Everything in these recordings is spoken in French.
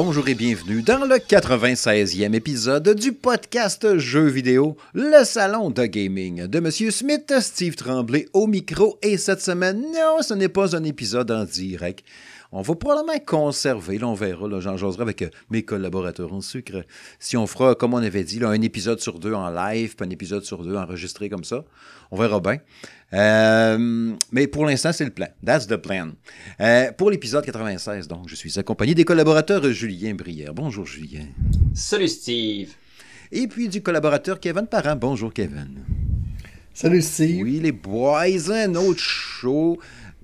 bonjour et bienvenue dans le 96e épisode du podcast Jeux vidéo, le salon de gaming de Monsieur Smith, Steve Tremblay au micro. Et cette semaine, non, ce n'est pas un épisode en direct. On va probablement conserver, là, on verra, là, j'en jaserai avec euh, mes collaborateurs en sucre. Si on fera, comme on avait dit, là, un épisode sur deux en live, puis un épisode sur deux enregistré comme ça, on verra bien. Euh, mais pour l'instant, c'est le plan. That's the plan. Euh, pour l'épisode 96, donc, je suis accompagné des collaborateurs Julien Brière. Bonjour, Julien. Salut, Steve. Et puis du collaborateur Kevin Parent. Bonjour, Kevin. Salut, Steve. Oui, les boys, un autre show.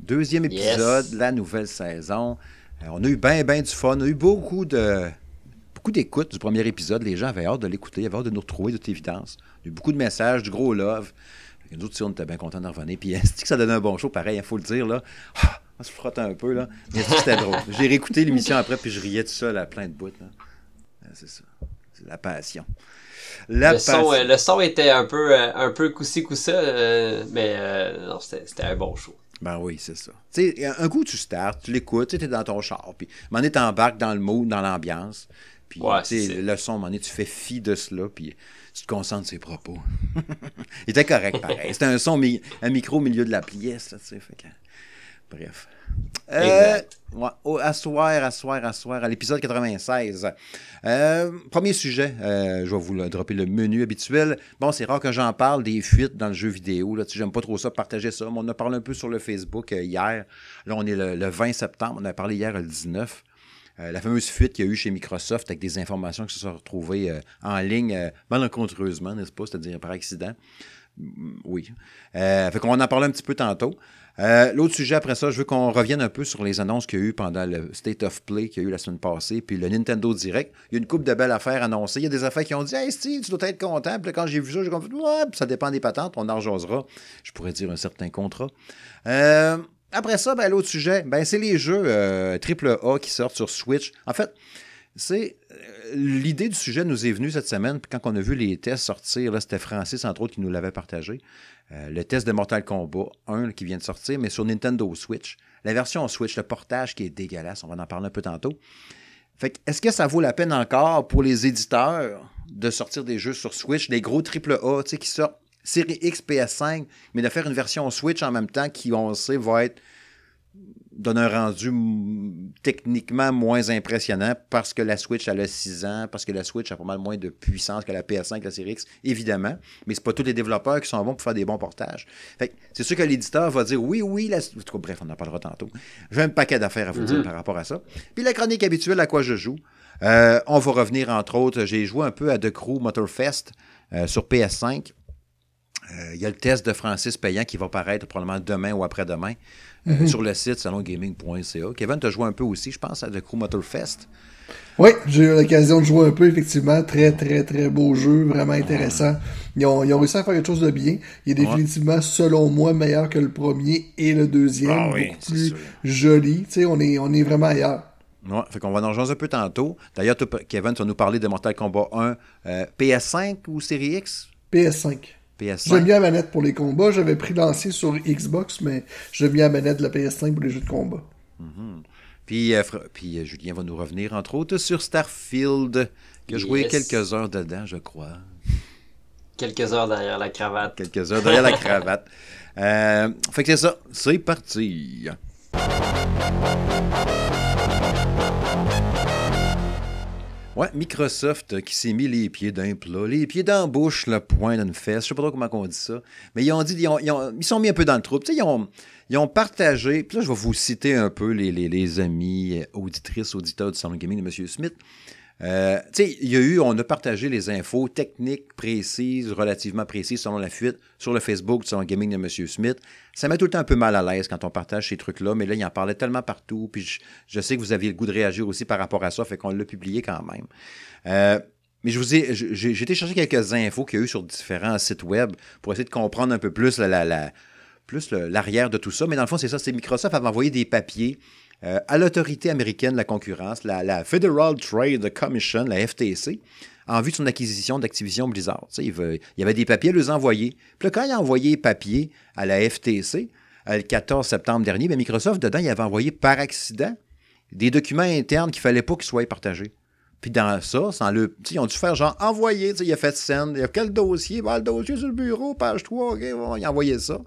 Deuxième épisode, la nouvelle saison. Euh, on a eu bien, bien du fun. On a eu beaucoup de beaucoup d'écoute du premier épisode. Les gens avaient hâte de l'écouter, avaient hâte de nous retrouver, de toute évidence. Il y a eu beaucoup de messages, du gros love. Nous autres, on était bien contents de revenir. Puis, est-ce que ça donnait un bon show? Pareil, il faut le dire, là. Ah, on se frotte un peu, là. Mais c'était drôle. J'ai réécouté l'émission après, puis je riais tout seul à plein de bouts, là. C'est ça. C'est la passion. La le, passion. Son, euh, le son était un peu, euh, un peu coussi-coussa, euh, mais euh, non, c'était un bon show. Ben oui, c'est ça. Tu sais, un coup, tu starts, tu l'écoutes, tu es dans ton char, puis à un moment t'embarques dans le mood, dans l'ambiance. Puis, tu sais, le son, à un moment donné, tu fais fi de cela, puis tu te concentres sur ses propos. Il était correct, pareil. C'était un son, un micro au milieu de la pièce, tu sais, fait que... Bref. Euh, ouais, oh, asseoir, asseoir, asseoir, à l'épisode 96. Euh, premier sujet, euh, je vais vous le dropper le menu habituel. Bon, c'est rare que j'en parle des fuites dans le jeu vidéo. Là, j'aime pas trop ça, partager ça. Mais on a parlé un peu sur le Facebook euh, hier. Là, on est le, 20 septembre. On a parlé hier le 19. Euh, la fameuse fuite qu'il y a eu chez Microsoft avec des informations qui se sont retrouvées euh, en ligne malencontreusement, n'est-ce pas, c'est-à-dire par accident. Mm, oui. Fait qu'on en parler un petit peu tantôt. Euh, l'autre sujet après ça, je veux qu'on revienne un peu sur les annonces qu'il y a eu pendant le State of Play qu'il y a eu la semaine passée, puis le Nintendo Direct. Il y a une coupe de belles affaires annoncées. Il y a des affaires qui ont dit Hey Steve, tu dois être content. Puis quand j'ai vu ça, j'ai dit Ouais, ça dépend des patentes, on en. Je pourrais dire un certain contrat. Euh, après ça, ben, l'autre sujet, ben, c'est les jeux AAA qui sortent sur Switch. En fait, c'est l'idée du sujet nous est venue cette semaine, puis quand on a vu les tests sortir, c'était Francis, entre autres, qui nous l'avait partagé. Euh, le test de Mortal Kombat 1 qui vient de sortir, mais sur Nintendo Switch. La version Switch, le portage qui est dégueulasse, on va en parler un peu tantôt. Fait est-ce que ça vaut la peine encore pour les éditeurs de sortir des jeux sur Switch, des gros AAA, tu sais, qui sortent série X, PS5, mais de faire une version Switch en même temps qui, on sait, va être donne un rendu techniquement moins impressionnant parce que la Switch a 6 ans, parce que la Switch a pas mal moins de puissance que la PS5, la Series X, évidemment. Mais c'est pas tous les développeurs qui sont bons pour faire des bons portages. c'est sûr que l'éditeur va dire oui, oui, la... bref, on en parlera tantôt. J'ai un paquet d'affaires à vous dire mm-hmm. par rapport à ça. Puis la chronique habituelle à quoi je joue? Euh, on va revenir, entre autres, j'ai joué un peu à The Crew Motorfest euh, sur PS5. Euh, il y a le test de Francis Payan qui va paraître probablement demain ou après-demain. Mhm. sur le site salongaming.ca. Kevin, tu as joué un peu aussi, je pense, à The Crew Motorfest. Oui, j'ai eu l'occasion de jouer un peu, effectivement. Très, très, très beau jeu, vraiment intéressant. Ils ont, ils ont réussi à faire quelque chose de bien. Il est définitivement, selon moi, meilleur que le premier et le deuxième. Ah beaucoup plus joli. Tu sais, on est, on est vraiment ailleurs. Ouais, fait qu'on va en rejoindre un peu tantôt. D'ailleurs, Kevin, tu vas nous parler de Mortal Kombat 1 euh, PS5 ou Série X? PS5. J'aime bien la manette pour les combats. J'avais pris l'ancien sur Xbox, mais j'aime bien la manette de la PS5 pour les jeux de combat. Mm-hmm. Puis, euh, puis euh, Julien va nous revenir, entre autres, sur Starfield, qui a joué quelques heures dedans, je crois. Quelques heures derrière la cravate. Quelques heures derrière la cravate. Euh, fait que c'est ça. C'est parti. Ouais, Microsoft qui s'est mis les pieds d'un plat, les pieds dans bouche, le poing d'une fesse, je sais pas trop comment on dit ça, mais ils ont dit, ils, ont, ils, sont mis un peu dans le trou. ils ont, ils ont partagé, puis là je vais vous citer un peu les, les, amis, auditrices, auditeurs du Salon Gaming de M. Smith. Euh, il y a eu, on a partagé les infos techniques précises, relativement précises selon la fuite, sur le Facebook du gaming de M. Smith. Ça met tout le temps un peu mal à l'aise quand on partage ces trucs-là, mais là, il en parlait tellement partout, puis je, sais que vous aviez le goût de réagir aussi par rapport à ça, fait qu'on l'a publié quand même. Euh, mais je vous ai, j'ai été chercher quelques infos qu'il y a eu sur différents sites web pour essayer de comprendre un peu plus la, plus l'arrière de tout ça. Mais dans le fond, c'est ça, c'est Microsoft avait envoyé des papiers euh, à l'autorité américaine de la concurrence, la, Federal Trade Commission, la FTC, en vue de son acquisition d'Activision Blizzard. Il, y avait des papiers à les envoyer. Puis là, quand il a envoyé les papiers à la FTC, le 14 septembre dernier, bien, Microsoft, dedans, il avait envoyé par accident des documents internes qu'il fallait pas qu'ils soient partagés. Puis dans ça, sans le, ils ont dû faire genre envoyer, il a fait send, il a quel dossier, bah, le dossier sur le bureau, page 3, OK, il a envoyé ça.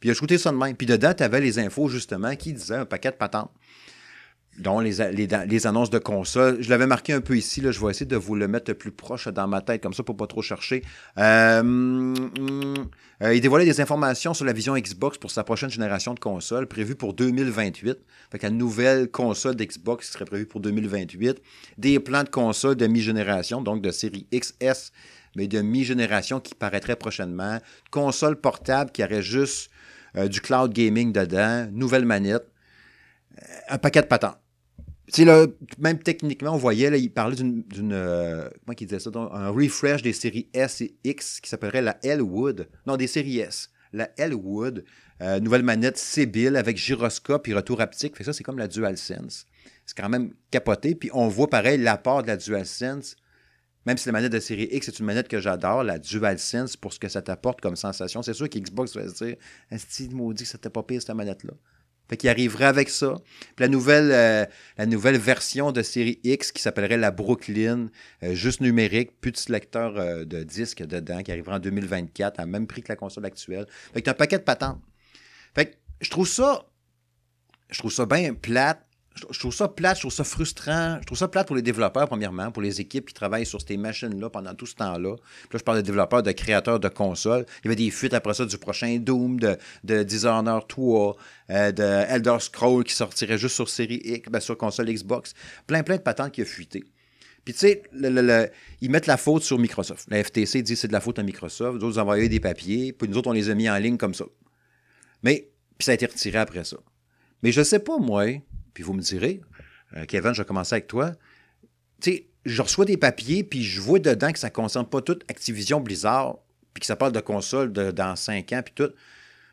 Puis il a shooté ça de même. Puis dedans, tu avais les infos justement qui disaient un paquet de patentes dont les, les, annonces de console. Je l'avais marqué un peu ici, là, je vais essayer de vous le mettre plus proche dans ma tête, comme ça, pour pas trop chercher. Euh, mm, euh, il dévoilait des informations sur la vision Xbox pour sa prochaine génération de consoles, prévue pour 2028. Fait que la nouvelle console d'Xbox serait prévue pour 2028. Des plans de console de mi-génération, donc de série XS, mais de mi-génération qui paraîtrait prochainement. Console portable qui aurait juste euh, du cloud gaming dedans, nouvelle manette un paquet de patentes. Même techniquement, on voyait, là, il parlait d'une, euh, comment il disait ça, un refresh des séries S et X qui s'appellerait la L-Wood. Non, des séries S. La L-Wood, euh, nouvelle manette Sibyl avec gyroscope et retour haptique. Fait ça, c'est comme la DualSense. C'est quand même capoté. Puis on voit pareil l'apport de la DualSense. Même si la manette de série X est une manette que j'adore, la DualSense, pour ce que ça t'apporte comme sensation. C'est sûr qu'Xbox va se dire, est-ce maudit que ça pas pire cette manette-là? Fait qu'il arriverait avec ça. Puis la nouvelle, euh, la nouvelle version de série X qui s'appellerait la Brooklyn, euh, juste numérique, plus de lecteur euh, de disques dedans, qui arrivera en 2024 à même prix que la console actuelle. Fait que t'as un paquet de patentes. Fait que je trouve ça, je trouve ça bien plate je trouve ça plate, je trouve ça frustrant. Je trouve ça plate pour les développeurs, premièrement, pour les équipes qui travaillent sur ces machines-là pendant tout ce temps-là. Puis là, je parle de développeurs, de créateurs de consoles. Il y avait des fuites après ça du prochain Doom, de, de Dishonored 3, euh, de Elder Scrolls qui sortirait juste sur série X, ben, sur console Xbox. Plein, plein de patentes qui ont fuité. Puis tu sais, ils mettent la faute sur Microsoft. La FTC dit que c'est de la faute à Microsoft. D'autres ont envoyé des papiers. Puis nous autres, on les a mis en ligne comme ça. Mais, puis ça a été retiré après ça. Mais je sais pas, moi, puis vous me direz, euh, Kevin, je vais commencer avec toi. Tu sais, je reçois des papiers, puis je vois dedans que ça ne concerne pas toute Activision Blizzard, puis que ça parle de console dans cinq ans, puis tout.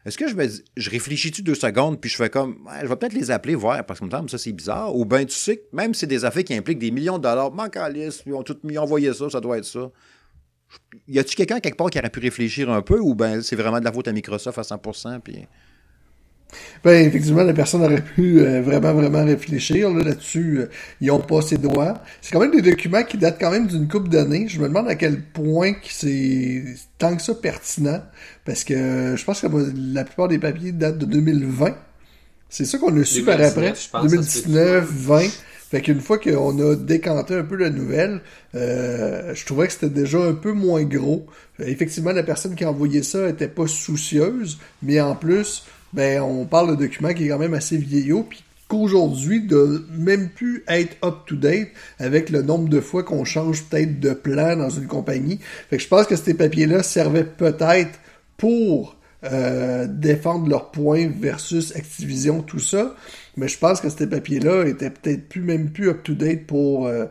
Est-ce que je me je réfléchis-tu deux secondes, puis je fais comme, je vais peut-être les appeler, voir, parce que me semble ça c'est bizarre. Ou bien tu sais même si c'est des affaires qui impliquent des millions de dollars, manque à liste, ils ont tout mis, envoyé ça, ça doit être ça. Y a-tu quelqu'un quelque part qui aurait pu réfléchir un peu, ou bien c'est vraiment de la faute à Microsoft à 100%, puis. Ben, effectivement, la personne aurait pu euh, vraiment, vraiment réfléchir là-dessus. Euh, ils n'ont pas ses droits. C'est quand même des documents qui datent quand même d'une couple d'années. Je me demande à quel point c'est tant que ça pertinent. Parce que euh, je pense que la plupart des papiers datent de 2020. C'est ça qu'on a su par après. 2019, 20. Fait qu'une fois qu'on a décanté un peu la nouvelle, je trouvais que c'était déjà un peu moins gros. effectivement, la personne qui a envoyé ça était pas soucieuse, mais en plus, ben, on parle de document qui est quand même assez vieillot, puis qu'aujourd'hui, de même plus être up-to-date avec le nombre de fois qu'on change peut-être de plan dans une compagnie. Fait que je pense que ces papiers-là servaient peut-être pour euh, défendre leurs points versus Activision, tout ça. Mais je pense que ces papiers-là étaient peut-être plus même plus up-to-date pour... Euh,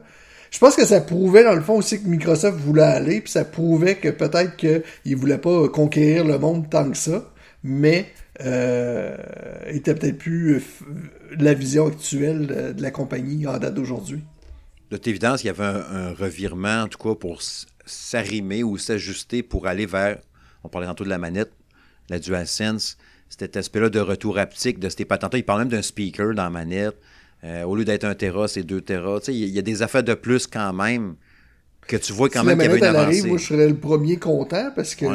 je pense que ça prouvait dans le fond aussi que Microsoft voulait aller, puis ça prouvait que peut-être qu'ils voulaient pas conquérir le monde tant que ça, mais euh, était peut-être plus euh, la vision actuelle de, la compagnie en date d'aujourd'hui. De toute évidence, il y avait un, revirement, en tout cas, pour s'arrimer ou s'ajuster pour aller vers, on parlait tantôt de la manette, la DualSense, cet aspect-là de retour haptique de ces patentes. Il parle même d'un speaker dans la manette. Euh, au lieu d'être un Tera, c'est 2 Tera. Il y, a des affaires de plus quand même que tu vois quand même qu'il y avait une avancée. moi, je serais le premier content parce que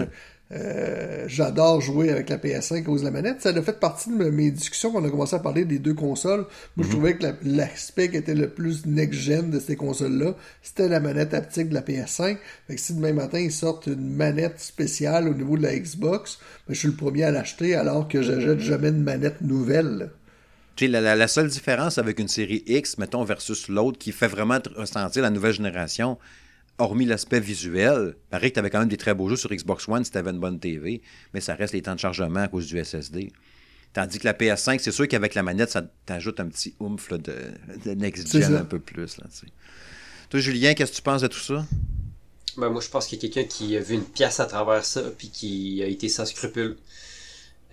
euh, j'adore jouer avec la PS5 à cause de la manette. Ça a fait partie de mes discussions quand on a commencé à parler des deux consoles. Moi, je mhm. trouvais que l'aspect qui était le plus next-gen de ces consoles-là, c'était la manette haptique de la PS5. Fait que si demain matin, ils sortent une manette spéciale au niveau de la Xbox, ben, je suis le premier à l'acheter alors que j'achète jamais de manette nouvelle. La, la, seule différence avec une série X, mettons, versus l'autre, qui fait vraiment ressentir la nouvelle génération, hormis l'aspect visuel, pareil que tu avais quand même des très beaux jeux sur Xbox One si tu avais une bonne TV, mais ça reste les temps de chargement à cause du SSD. Tandis que la PS5, c'est sûr qu'avec la manette, ça t'ajoute un petit oomph de, next-gen un peu plus. Là, Toi, Julien, qu'est-ce que tu penses de tout ça? Ben, moi, je pense qu'il y a quelqu'un qui a vu une pièce à travers ça, puis qui a été sans scrupule.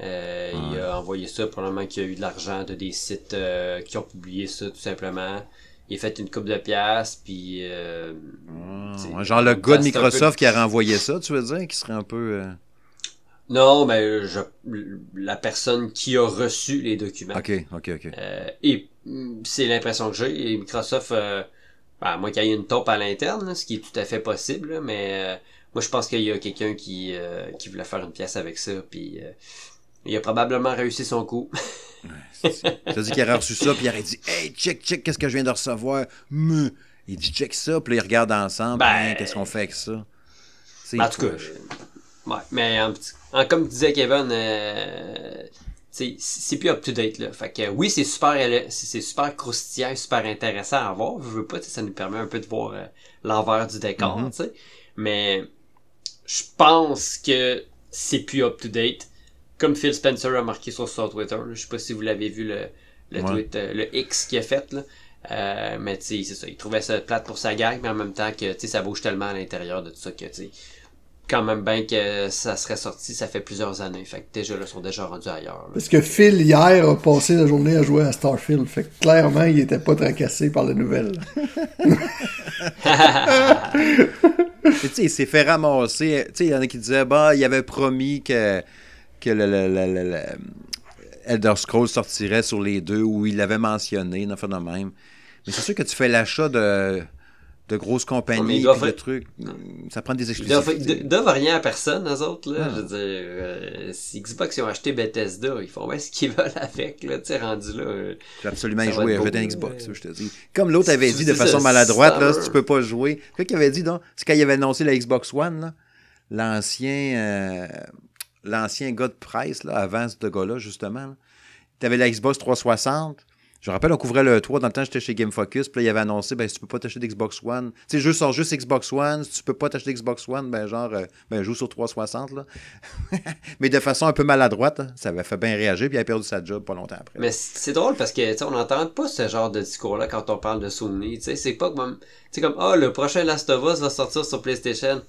Euh, il a envoyé ça, probablement qu'il y a eu de l'argent de des sites euh, qui ont publié ça, tout simplement il a fait une coupe de pièces, puis... Euh, genre le gars de Microsoft qui a renvoyé ça, tu veux dire, qui serait un peu... Euh, Non, mais je, la personne qui a reçu les documents. OK, OK, OK. Euh, et mm, c'est l'impression que j'ai. Et Microsoft, euh, ben, moi qu'il y ait une taupe à l'interne, ce qui est tout à fait possible, mais euh, moi je pense qu'il y a quelqu'un qui, euh, qui voulait faire une pièce avec ça, puis il a probablement réussi son coup. ouais, dit qu'il aurait reçu ça, puis il aurait dit Hey, check, check, qu'est-ce que je viens de recevoir? Il dit check ça, puis là, ils regardent ensemble, ben, qu'est-ce qu'on fait avec ça? En tout cas, ouais, mais en, comme disait Kevin, euh, c'est plus up-to-date. là. Fait que oui, c'est super c'est super croustillant, super intéressant à voir. Je veux pas, ça nous permet un peu de voir euh, l'envers du décor, mm sais. Mais je pense que c'est plus up-to-date. Comme Phil Spencer a marqué sur son Twitter. Je sais pas si vous l'avez vu le, le tweet, euh, le X qu'il a fait. Là. Euh, mais tu sais, c'est ça. Il trouvait ça plate pour sa gang, mais en même temps que tu sais, ça bouge tellement à l'intérieur de tout ça que tu sais quand même bien que ça serait sorti, ça fait plusieurs années. Fait que déjà, là, ils sont déjà rendus ailleurs. Parce que Phil, hier, a passé la journée à jouer à Starfield. Fait que clairement, il était pas tracassé par la nouvelle. tu sais, il s'est fait ramasser. Tu sais, il y en a qui disaient, bah, il avait promis que, que le, le, le, le Elder Scrolls sortirait sur les deux, ou il l'avait mentionné, une affaire de même. Mais c'est sûr que tu fais l'achat de de grosses compagnies, de trucs. Ça prend des exclusivités. Ils doivent rien à personne, eux autres. Là. Je veux dire, euh, si Xbox ils ont acheté Bethesda, ils font ouais, ce qu'ils veulent avec. Là, tu rendu là. Euh, J'ai absolument joué à un Xbox, je te dis. Comme l'autre avait dit de façon maladroite, là, si tu peux pas jouer. Quoi qu'il avait dit, donc, c'est quand il avait annoncé la Xbox One, l'ancien euh, l'ancien gars de presse, là, avant ce gars-là, justement. Tu avais la Xbox 360 je me rappelle, on couvrait le 3 dans le temps, j'étais chez Game Focus, puis là, il avait annoncé, ben, si tu peux pas t'acheter d'Xbox One, tu sais, le jeu sort juste Xbox One, si tu peux pas t'acheter d'Xbox One, ben, genre, euh, ben, joue sur 360, là. Mais de façon un peu maladroite, hein. ça avait fait bien réagir, puis il a perdu sa job pas longtemps après. Mais c'est drôle parce que, on n'entend pas ce genre de discours-là quand on parle de Sony, c'est pas comme, comme, ah, oh, le prochain Last of Us va sortir sur PlayStation.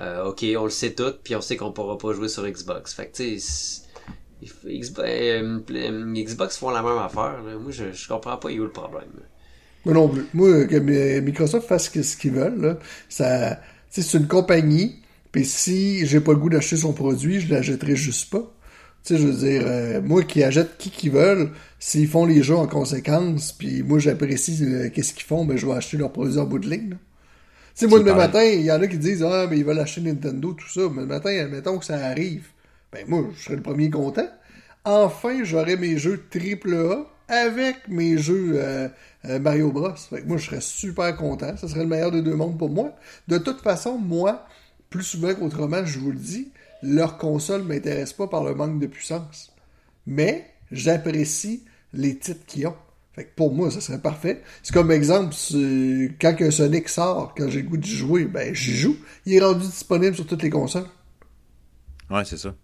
Euh, ok, on le sait tout, puis on sait qu'on pourra pas jouer sur Xbox. Fait que, tu sais, euh, Xbox, font la même affaire. Moi, je, je comprends pas où le problème. Moi non plus. Moi, que Microsoft fasse ce qu'ils veulent, ça, c'est une compagnie, puis si j'ai pas le goût d'acheter son produit, je l'achèterai juste pas. Tu sais, je veux dire, euh, moi qui achète qui qu'ils veulent, s'ils font les jeux en conséquence, puis moi j'apprécie euh, qu'est-ce qu'ils font, ben je vais acheter leur produit en bout de ligne. Sais, moi, le matin, il y en a qui disent, ah, mais ils veulent acheter Nintendo, tout ça. Mais le matin, admettons que ça arrive ben moi, je serais le premier content. Enfin, j'aurais mes jeux AAA avec mes jeux euh, euh, Mario Bros. Fait moi, je serais super content. Ce serait le meilleur des deux mondes pour moi. De toute façon, moi, plus souvent qu'autrement, je vous le dis, leur console ne m'intéresse pas par le manque de puissance. Mais j'apprécie les titres qu'ils ont. Fait que pour moi, ça serait parfait. C'est comme exemple, quand un Sonic sort, quand j'ai le goût d'y jouer, ben j'y joue. Il est rendu disponible sur toutes les consoles. Ouais, c'est ça.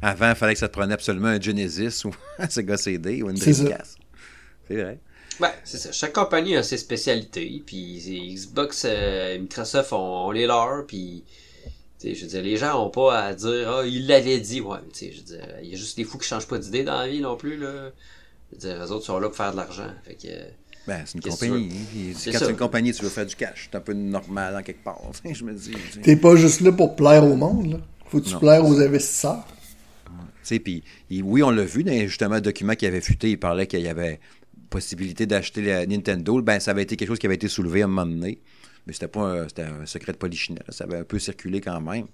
Avant, il fallait que ça te prenne absolument un Genesis ou un Sega CD ou une Dreamcast. C'est vrai. Ouais, c'est ça. Chaque compagnie a ses spécialités. Puis Xbox, euh, Microsoft ont, les leurs. Puis, je veux dire, les gens ont pas à dire, ah, il l'avait dit. Ouais, tu sais, je veux dire, il y a juste des fous qui changent pas d'idée dans la vie non plus, là. Je veux dire, les autres sont là pour faire de l'argent. Fait que. Ben, c'est une compagnie. Quand c'est une compagnie, tu veux faire du cash. C'est un peu normal en quelque part. je me dis. T'es pas juste là pour plaire au monde, là. Faut que tu plaire aux investisseurs? Puis, oui, on l'a vu dans justement le document qui avait fuité, il parlait qu'il y avait possibilité d'acheter la Nintendo. Ben, ça avait été quelque chose qui avait été soulevé à un moment donné. Mais c'était pas un, c'était un secret de polichinelle. Ça avait un peu circulé quand même.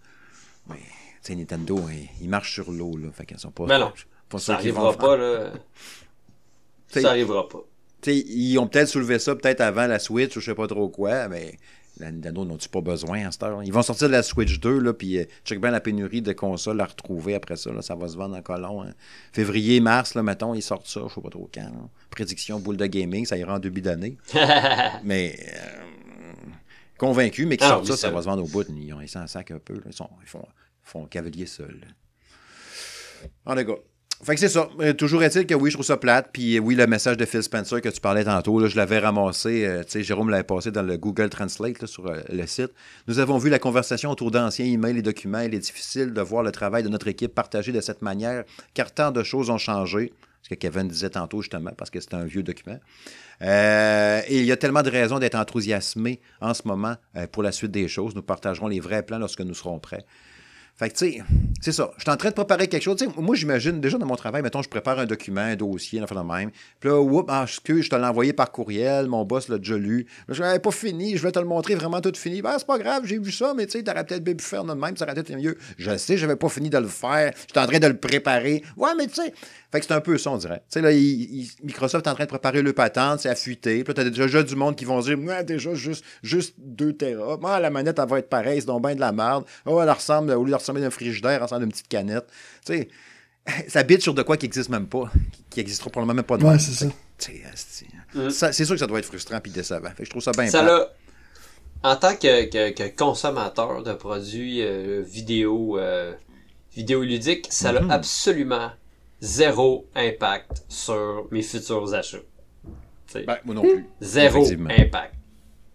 Mais, tu sais, Nintendo, ils, marchent sur l'eau, là. Fait qu'ils sont pas. Mais non. ça n'arrivera pas, là. ça arrivera pas. ils ont peut-être soulevé ça peut-être avant la Switch ou je sais pas trop quoi, mais la Nintendo n'ont-tu pas besoin à cette heure? Ils vont sortir de la Switch 2, là, puis euh, check bien la pénurie de consoles à retrouver après ça. Là, ça va se vendre encore long. Hein. Février, mars, là, mettons, ils sortent ça, je sais pas trop quand. Prédiction boule de gaming, ça ira en début d'année. mais euh, convaincu, mais qu'ils ah sortent ça, ça, va se vendre au bout. Ils ont laissé un sac un peu. Ils, sont, ils, font, ils font cavalier seul. En gars. Fait que c'est ça. Euh, toujours est-il que oui, je trouve ça plate. Puis euh, oui, le message de Phil Spencer que tu parlais tantôt, là, je l'avais ramassé. Euh, tu sais, Jérôme l'avait passé dans le Google Translate sur le site. Nous avons vu la conversation autour d'anciens emails et documents. Il est difficile de voir le travail de notre équipe partagé de cette manière, car tant de choses ont changé. Ce que Kevin disait tantôt, justement, parce que c'est un vieux document. et il y a tellement de raisons d'être enthousiasmé en ce moment pour la suite des choses. Nous partagerons les vrais plans lorsque nous serons prêts. Fait que, tu sais, c'est ça. Je suis en train de préparer quelque chose. moi, j'imagine, déjà dans mon travail, mettons, je prépare un document, un dossier, un de même. Puis là, oups, ah, je te l'ai envoyé par courriel, mon boss l'a déjà lu. je n'avais pas fini, je vais te le montrer vraiment tout fini. Ben, c'est pas grave, j'ai vu ça, mais tu sais, t'aurais peut-être pu faire de même, ça aurait été mieux. Je sais, j'avais pas fini de le faire. J'étais en train de le préparer. Ouais, mais tu sais, fait que c'est un peu ça, on dirait. Tu sais, là, Microsoft est en train de préparer le patente, c'est affûté. Puis là, t'as déjà du monde qui vont dire, ouais, déjà, juste, juste 2 Tera. Ah, la manette, elle va être pareille, c'est donc bien de la merde. Oh, elle ressemble, au lieu de ressembler d'un frigidaire, elle ressemble à une petite canette. Tu sais, ça bite sur de quoi qui n'existe même pas, qui n'existera probablement même pas. De ouais, c'est ça. Mm. C'est sûr que ça doit être frustrant et décevant. Fait que je trouve ça bien ça En tant que, consommateur de produits euh, vidéo, euh, vidéoludiques, ça n'a mm-hmm. absolument zéro impact sur mes futurs achats. Ben, moi non plus. Zéro impact.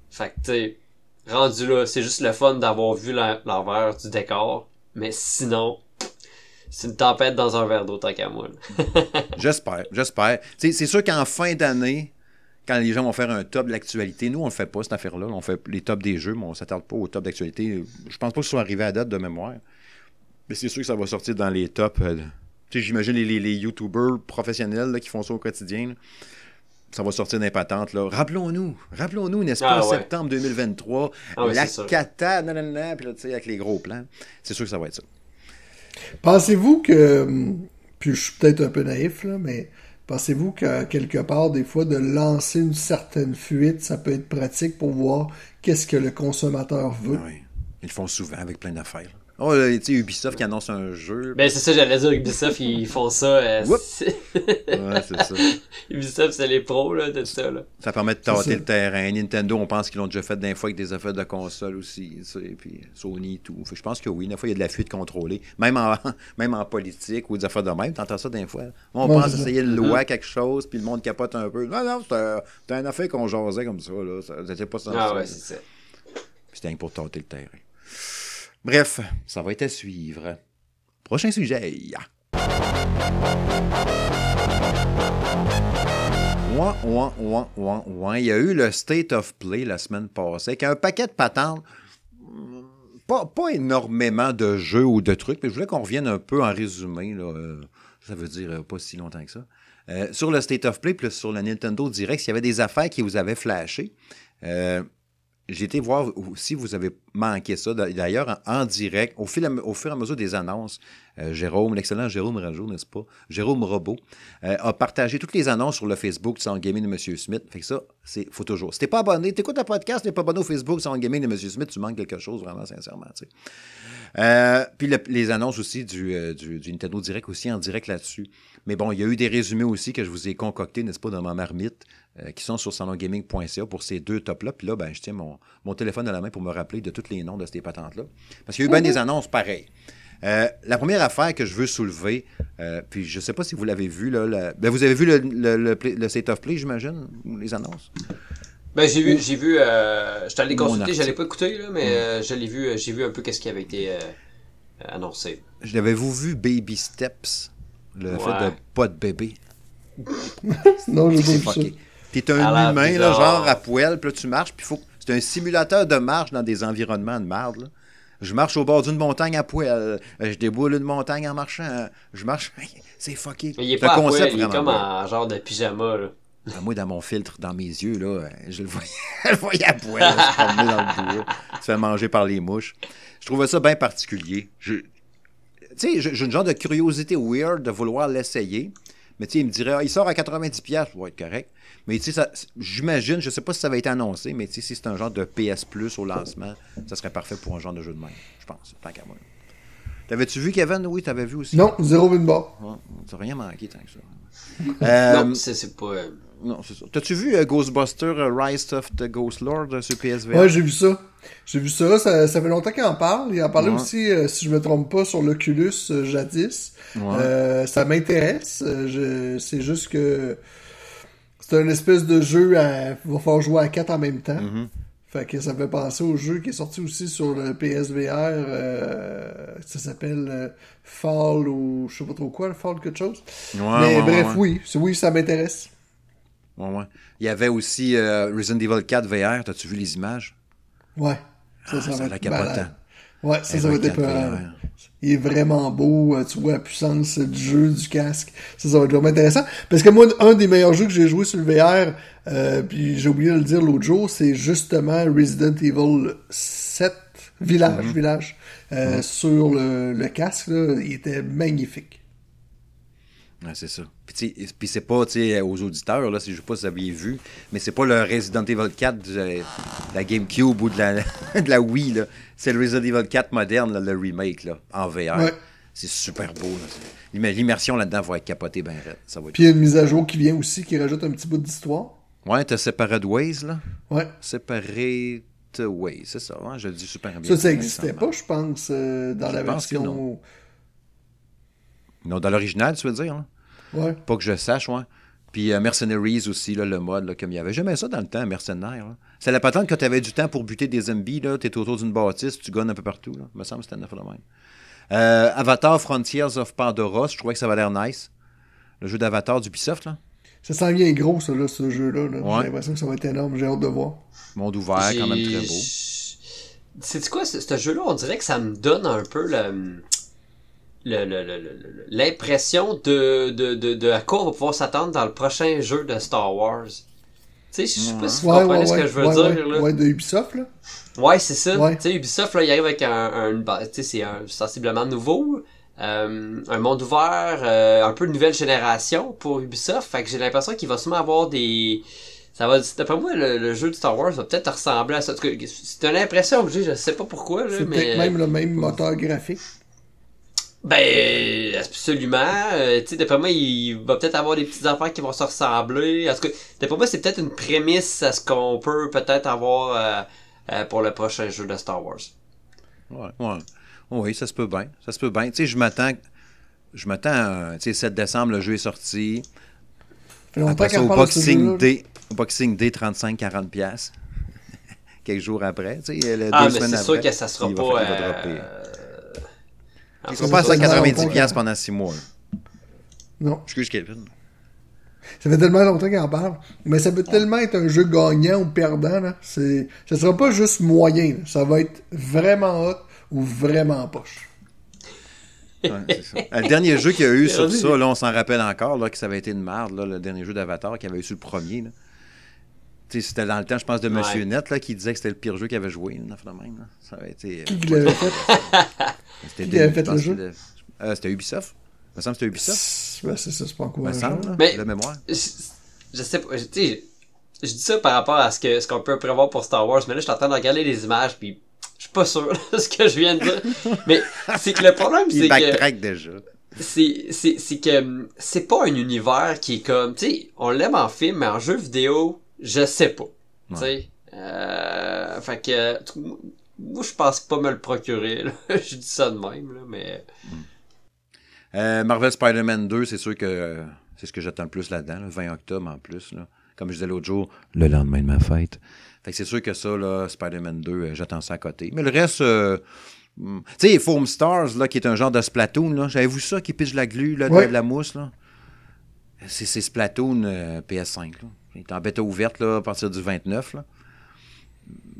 Fait que, tu sais, rendu là, c'est juste le fun d'avoir vu l'envers du décor, mais sinon, c'est une tempête dans un verre d'eau tant qu'à moi. j'espère, j'espère. C'est sûr qu'en fin d'année, quand les gens vont faire un top de l'actualité, nous, on le fait pas, cette affaire-là. On fait les tops des jeux, mais on s'attarde pas au top d'actualité. Je pense pas que ce soit arrivé à date de mémoire. Mais c'est sûr que ça va sortir dans les tops. Euh, j'imagine les, les, YouTubers professionnels qui font ça au quotidien. ça va sortir d'impatente. Rappelons-nous, rappelons-nous, n'est-ce pas, ah, en septembre 2023, ah la cata, nanana, puis là, avec les gros plans. C'est sûr que ça va être ça. Pensez-vous que, puis je suis peut-être un peu naïf, là, mais pensez-vous que quelque part, des fois, de lancer une certaine fuite, ça peut être pratique pour voir qu'est-ce que le consommateur veut? Oui, ils le font souvent avec plein d'affaires. Oh, tu sais, Ubisoft qui annonce un jeu. Ben, c'est ça, j'allais dire, Ubisoft, ils font ça. Euh, ouais, c'est ça. Ubisoft, c'est les pros, là, de ça, là. Ça permet de tâter le terrain. Nintendo, on pense qu'ils l'ont déjà fait d'un fois avec des affaires de console aussi, tu sais, puis Sony et tout. je pense que oui, des fois, il y a de la fuite contrôlée. Même en, même en politique ou des affaires de même, t'entends ça d'un fois. On pense essayer de loi quelque chose, puis le monde capote un peu. Non, non, c'était un affaire qu'on jasait comme ça, là. C'était pas ça. Ah ouais, c'est ça. C'était pour tâter le terrain. Bref, ça va être à suivre. Prochain sujet. Ouin, ouin, ouin, ouin, ouin. Il y a eu le State of Play la semaine passée, avec un paquet de patentes. Pas, pas énormément de jeux ou de trucs, mais je voulais qu'on revienne un peu en résumé. Là. Euh, ça veut dire euh, pas si longtemps que ça. Euh, sur le State of Play, plus sur le Nintendo Direct, il y avait des affaires qui vous avaient flashé. J'ai été voir si vous avez manqué ça. D'ailleurs, en, direct, au, fil au fur et à mesure des annonces, euh, Jérôme, l'excellent Jérôme Rajo, n'est-ce pas? Jérôme Robot, euh, a partagé toutes les annonces sur le Facebook de Sound Gaming de M. Smith. Fait que ça, c'est faut toujours. Si t'es pas abonné, t'écoutes un podcast, t'es pas abonné au Facebook Sound Gaming de M. Smith, tu manques quelque chose, vraiment, sincèrement. Euh, puis les annonces aussi du, du, du, Nintendo Direct aussi en direct là-dessus. Mais bon, il y a eu des résumés aussi que je vous ai concoctés, n'est-ce pas, dans ma marmite. Euh, qui sont sur salongaming.ca pour ces deux tops-là. Puis là, ben, je tiens mon, mon, téléphone à la main pour me rappeler de tous les noms de ces patentes-là. Parce qu'il y a eu bien des annonces pareilles. Euh, la première affaire que je veux soulever, euh, puis je ne sais pas si vous l'avez vu, là, ben, vous avez vu le, le, le, State of Play, j'imagine, les annonces? Ben, j'ai vu, j'ai vu, je t'allais consulter, j'allais pas écouter, là, mais je l'ai vu, j'ai vu un peu qu'est-ce qui avait été annoncé. L'avez-vous vu Baby Steps? Le fait de pas de bébé? non, je pas T'es un humain, là, genre à poêle, puis là, tu marches, puis faut. C'est un simulateur de marche dans des environnements de marde, là. Je marche au bord d'une montagne à poêle. Euh, je déboule une montagne en marchant. Je marche. C'est fucké. il est pas il est comme en genre de pyjama, là. Ben, moi, dans mon filtre, dans mes yeux, là, je le voyais, je le voyais à poêle, se promener dans le bois, se faire manger par les mouches. Je trouvais ça bien particulier. Tu sais, j'ai une genre de curiosité weird de vouloir l'essayer. Mais tu sais, il me dirait, ah, il sort à 90$, ça va être correct. Mais tu sais, j'imagine, je sais pas si ça avait été annoncé, mais tu sais, si c'est un genre de PS Plus au lancement, ça serait parfait pour un genre de jeu de même, je pense, tant qu'à moi. T'avais-tu vu, Kevin? Oui, t'avais vu aussi? Non, zéro win bar. t'as rien manqué tant que ça. euh, non, c'est pas... Euh, non, c'est ça. T'as-tu vu euh, Ghostbuster euh, Rise of the Ghost Lord sur PSVR? Ouais, j'ai vu ça. J'ai vu ça. ça. fait longtemps qu'il en parle. Il en parlait aussi, si je me trompe pas, sur l'Oculus jadis. ça m'intéresse. c'est juste que c'est un espèce de jeu à... Il va falloir jouer à quatre en même temps. Mm-hmm. Fait que ça me fait penser au jeu qui est sorti aussi sur le PSVR. Euh, ça s'appelle euh, Fall ou je sais pas trop quoi, Fall quelque chose. Mais bref, oui, oui, ça m'intéresse. Ouais, ouais. Il y avait aussi euh, Resident Evil 4 VR. T'as-tu vu les images? Ouais. Ça, ah, ça, ça la capotant. Ouais, ça, ça va être. Il est vraiment beau, euh, tu vois la puissance du jeu, du casque. Ça, ça va être vraiment intéressant. Parce que moi, un des meilleurs jeux que j'ai joué sur le VR, euh, puis j'ai oublié de le dire l'autre jour, c'est justement Resident Evil 7, Village, mhm. Village, euh, sur le, le casque, là, il était magnifique. Ouais, c'est ça. Puis, c'est pas aux auditeurs, là, je sais pas si vous aviez vu, mais c'est pas le Resident Evil 4 de, la GameCube ou de la, de la Wii. C'est le Resident Evil 4 moderne, le remake là, en VR. C'est super beau. L'immersion là-dedans va être capotée ben Ça va Puis il y a une mise à jour qui vient aussi qui rajoute un petit bout d'histoire. Ouais, t'as Separate Ways, là. Ouais. Separate Ways, c'est ça, hein? je le dis super bien. Ça, ça n'existait pas, je pense, euh, dans la version. Non. dans l'original, tu veux dire, hein? Ouais. Pas que je sache, ouais. Puis euh, Mercenaries aussi, là, le mode, là, comme il y avait. J'aimais ça dans le temps, Mercenaires. C'est la patente que tu avais du temps pour buter des zombies, là. T'es autour d'une bâtisse, tu gagnes un peu partout, là. me semble que c'était neuf de même. Euh, Avatar Frontiers of Pandora, je trouvais que ça avait l'air nice. Le jeu d'Avatar d'Ubisoft, là. Ça sent bien gros, ça, là, ce jeu-là. J'ai l'impression que ça va être énorme. J'ai hâte de voir. Monde ouvert, quand même très beau. C'est quoi, ce jeu-là? On dirait que ça me donne un peu le l'impression de, de, de, de, à quoi on va pouvoir s'attendre dans le prochain jeu de Star Wars. Tu sais, je sais pas si vous comprenez ce que je veux dire. là. ouais, de Ubisoft, là. Ouais, c'est ça. Tu sais, Ubisoft, là, il arrive avec un, un tu sais, c'est sensiblement nouveau. Euh, un monde ouvert, euh, un peu de nouvelle génération pour Ubisoft. Fait que j'ai l'impression qu'il va sûrement avoir des... Ça va, d'après moi, le, jeu de Star Wars va peut-être ressembler à ça. C'est une impression je sais pas pourquoi. C'est mais... peut-être même le même moteur graphique. Ben, absolument. Euh, tu sais, d'après moi, il va peut-être avoir des petites affaires qui vont se ressembler. En tout cas, d'après moi, c'est peut-être une prémisse à ce qu'on peut peut-être avoir euh, euh, pour le prochain jeu de Star Wars. Ouais, ouais. Oui, ça se peut bien. Ça se peut bien. Tu sais, je m'attends. Je m'attends. Tu sais, 7 décembre, le jeu est sorti. Après ça, au Boxing Day, au Boxing Day, 35-40$. Quelques jours après. Tu sais, le ah, deux mais c'est sûr que ça sera pas. Il ne sera pas à 190$ pendant 6 mois. Non. Excuse Kevin. Ça fait tellement longtemps qu'il en parle. Mais ça peut tellement être un jeu gagnant ou perdant. Là. C'est... Ça sera pas juste moyen. Ça va être vraiment hot ou vraiment poche. Ouais, ça. Le dernier jeu qu'il y a eu sur ça, là, on s'en rappelle encore, là, que ça avait été une merde, là, le dernier jeu d'Avatar qu'il avait eu sur le premier. Là. C'était dans le temps, je pense, de Monsieur Net là, qui disait que c'était le pire jeu qu'il avait joué. Là, même, Ça avait été. Qui l'avait fait? C'était Qui avait fait le jeu? euh, C'était Ubisoft. Il me semble que c'était Ubisoft. Ben, c'est ça, c'est pas encourageant. Mais la mémoire. Je, je sais pas. Je dis ça par rapport à ce que ce qu'on peut prévoir pour Star Wars, mais là, je suis en train de regarder les images, puis je suis pas sûr de ce que je viens de dire. mais c'est que le problème, c'est que. déjà. C'est que c'est pas un univers qui est comme. Tu sais, on l'aime en film, mais en jeu vidéo, je sais pas. Tu sais. Euh, fait que moi je pense pas me le procurer. je dis ça de même, là, mais. Hmm. Euh, Marvel Spider-Man 2, c'est sûr que c'est ce que j'attends le plus là-dedans, le 20 octobre en plus. Là. Comme je disais l'autre jour, le lendemain de ma fête. Fait que c'est sûr que ça, là, Spider-Man 2, euh, j'attends ça à côté. Mais le reste, euh, hmm, tu sais, Foam Stars, là, qui est un genre de Splatoon, là, j'avais vu ça, qui pige la glu, là, de, la mousse, là. C'est Splatoon PS5, là. Il est en bêta ouverte là, à partir du 29. Là.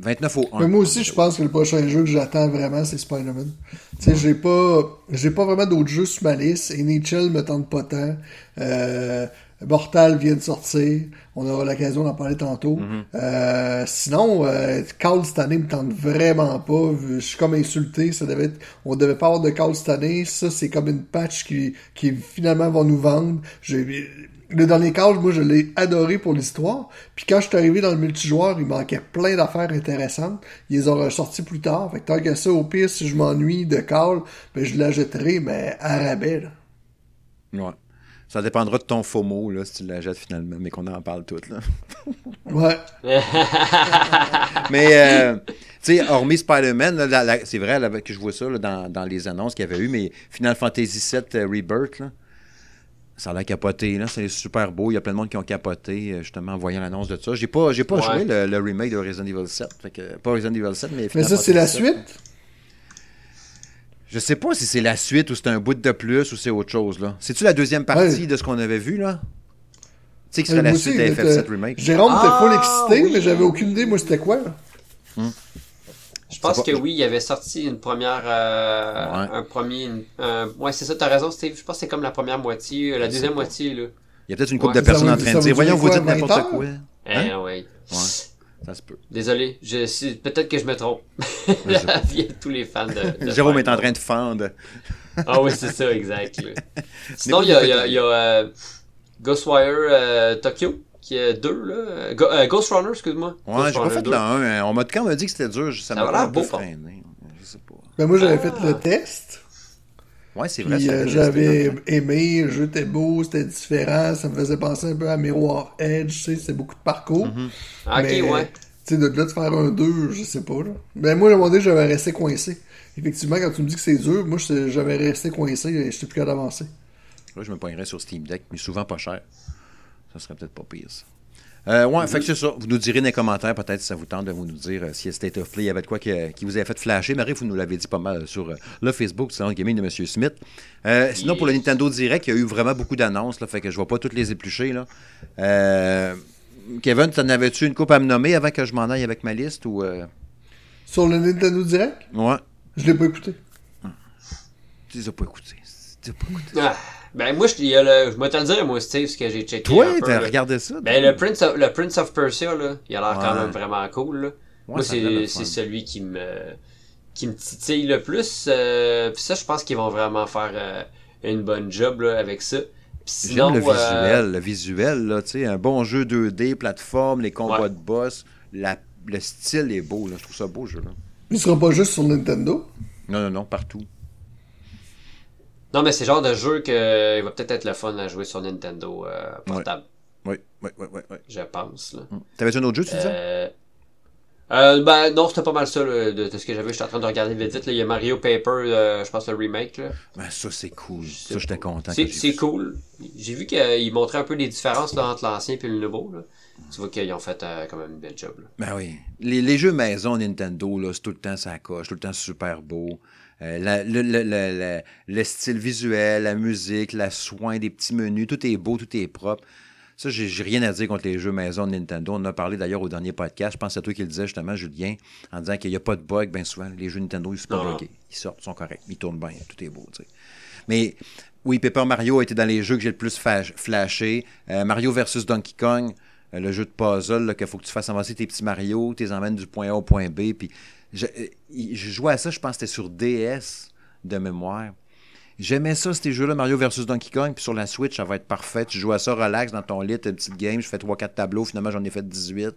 29 au 1. moi aussi, je pense que le prochain jeu que j'attends vraiment, c'est Spider-Man. Tu sais, j'ai pas, j'ai pas vraiment d'autres jeux sur ma liste. NHL me tente pas tant. Euh, Mortal vient de sortir. On aura l'occasion d'en parler tantôt. Mm-hmm. euh, sinon, euh, Call cette année me tente vraiment pas. Je suis comme insulté. Ça devait être, on devait pas avoir de Call cette année. Ça, c'est comme une patch qui, qui finalement va nous vendre. J'ai, le dernier Call, moi, je l'ai adoré pour l'histoire. Puis quand je suis arrivé dans le multijoueur, il manquait plein d'affaires intéressantes. Ils les ont ressortis plus tard. Fait que tant que ça, au pire, si je m'ennuie de Call, ben, je l'achèterai, mais à rabais, là. Ouais. Ça dépendra de ton FOMO, là, si tu l'achètes finalement, mais qu'on en parle tout, là. ouais. mais, euh, tu sais, hormis Spider-Man, c'est vrai que je vois ça dans, dans, les annonces qu'il y avait eu, mais Final Fantasy VII euh, Rebirth, là, ça a l'air capoté, là. C'est super beau. Il y a plein de monde qui ont capoté, euh, justement, en voyant l'annonce de ça. J'ai pas, j'ai pas joué le, remake de Resident Evil 7. Fait que, pas Resident Evil 7, mais. Mais ça, c'est la suite? Je sais pas si c'est la suite ou c'est un bout de plus ou c'est autre chose, là. C'est-tu la deuxième partie de ce qu'on avait vu, là? Tu sais que serait la suite de FF7 Remake. Jérôme était pas l'excité, mais j'avais aucune idée, moi, c'était quoi, là? Je pense que oui, il avait sorti une première, euh, un premier, ouais, c'est ça, t'as raison, Steve. Je pense que c'est comme la première moitié, la deuxième moitié, là. Il y a peut-être une couple de personnes en train de dire, voyons, vous dites n'importe quoi. Eh, hein? oui. Ouais. Ça se peut. Désolé, je, peut-être que je me trompe. la vie de tous les fans de. de Jérôme est en train de fendre. ah oui, c'est ça, exact. Sinon, il y a, y a, y a euh, Ghostwire euh, Tokyo, qui est deux, là. Euh, Ghost Runner, excuse-moi. Ouais, j'ai pas fait le 1. On m'a quand même dit que c'était dur. Ça m'a l'air beau. Freiné. Je sais pas. Ben, moi, j'avais fait le test. Ouais, c'est vrai. Euh, j'avais aimé, le jeu était beau, c'était différent, ça me faisait penser un peu à Mirror Edge, tu sais, c'est beaucoup de parcours. Mm Ok, ouais. Tu sais, de là de faire un 2, je sais pas, là. Ben, moi, à un moment donné, j'avais resté coincé. Effectivement, quand tu me dis que c'est dur, moi, j'avais resté coincé et j'étais plus capable d'avancer. Là, je me poignerais sur Steam Deck, mais souvent pas cher. Ça serait peut-être pas pire, ça. Euh, ouais, fait que c'est ça. Vous nous direz dans les commentaires, peut-être, si ça vous tente de vous nous dire euh, si a State of Play, il y avait de quoi qui, vous avait fait flasher. Marie, vous nous l'avez dit pas mal sur euh, le Facebook, Salon Gaming de M. Smith. Euh, sinon, pour le Nintendo Direct, il y a eu vraiment beaucoup d'annonces, là, fait que je ne vais pas toutes les éplucher. Là. Kevin, t'en avais-tu une coupe à me nommer avant que je m'en aille avec ma liste ou Sur le Nintendo Direct? Ouais. Je l'ai pas écouté. Tu les as pas écoutés. Tu les as pas écoutés. Ah. Ben, moi, je, le, je vais te le dire, moi, Steve, ce que j'ai checké. Toi, t'as regardé ça? Ben, le Prince, of, le Prince of Persia, là, il a l'air quand même vraiment cool, là. moi, c'est celui qui me, qui me titille le plus. Euh, puis ça, je pense qu'ils vont vraiment faire euh, une bonne job, là, avec ça. J'aime le visuel, euh, le visuel, là, tu sais, un bon jeu 2D, plateforme, les combats de boss, la, le style est beau, là. Je trouve ça beau, ce jeu-là. Il sera pas juste sur Nintendo? Non, non, non, partout. Non, mais c'est le genre de jeu que il va peut-être être le fun à jouer sur Nintendo euh, portable. Oui, oui, oui, oui. oui. Je pense. Là. Mm. T'avais un autre jeu, tu disais? Euh... Euh, ben non, c'était pas mal ça de, de, ce que j'avais. J'étais en train de regarder vite. Là. Il y a Mario Paper, euh, je pense le remake. Là. Ben, ça c'est cool. Ça j'étais content. C'est cool. J'ai vu qu'ils montraient un peu les différences là, entre l'ancien et le nouveau. Là. Tu vois qu'ils ont fait euh, quand même une belle job. Là. Ben oui. Les, les jeux maison Nintendo, là, c'est tout le temps ça coche, tout le temps super beau. Euh, le, le, le, style visuel, la musique, la soin des petits menus, tout est beau, tout est propre. Ça, j'ai rien à dire contre les jeux maison de Nintendo. On en a parlé d'ailleurs au dernier podcast. Je pense à toi qui le disais justement, Julien, en disant qu'il n'y a pas de bug. Bien souvent, les jeux Nintendo, ils sont pas buggés. Ils sortent, ils sont corrects, ils tournent bien, tout est beau. Mais oui, Paper Mario a été dans les jeux que j'ai le plus flashé. Euh, Mario versus Donkey Kong, euh, le jeu de puzzle, qu'il faut que tu fasses avancer tes petits Mario, tu les emmènes du point A au point B, puis je, euh, je, jouais à ça, je pense que c'était sur DS de mémoire. J'aimais ça, ces jeux-là, Mario versus Donkey Kong, puis sur la Switch, ça va être parfait. Tu joues à ça relax dans ton lit, une petite game, je fais 3-4 tableaux, finalement j'en ai fait 18.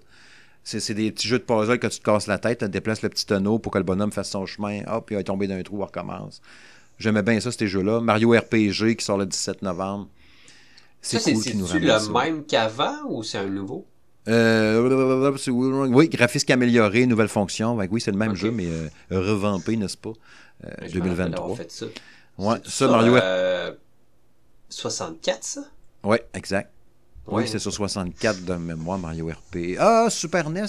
C'est des petits jeux de puzzle que tu te casses la tête, tu déplaces le petit tonneau pour que le bonhomme fasse son chemin, hop, il va tomber dans un trou, on recommence. J'aimais bien ça, ces jeux-là. Mario RPG qui sort le 17 novembre. C'est cool qui nous le même qu'avant ou c'est un nouveau? Euh, oui, graphisme amélioré, nouvelle fonction. oui, c'est le même jeu, mais euh, revampé, n'est-ce pas? 2023. Euh, fait ça. Ouais, ça, Mario. 64, ça? Oui, exact. Oui, c'est sur 64 de mémoire, Mario RP. Ah, Super NES.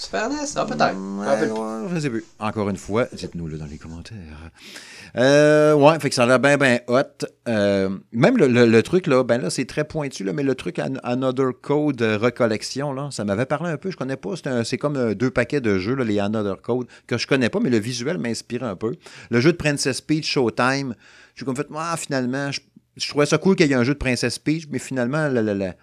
Super NES, ah, peut-être. Ouais, je sais plus. Encore une fois, dites-nous-le dans les commentaires. Euh, ouais, fait que ça a l'air bien, bien hot. Euh, même le, le, truc, là, ben là, c'est très pointu, là, mais le truc Another Code recollection, là, ça m'avait parlé un peu, je connais pas. C'est comme euh, deux paquets de jeux, là, les Another Code, que je connais pas, mais le visuel m'inspire un peu. Le jeu de Princess Peach Showtime, j'ai comme fait, ah, finalement, je, je, trouvais ça cool qu'il y ait un jeu de Princess Peach, mais finalement, là, là, là,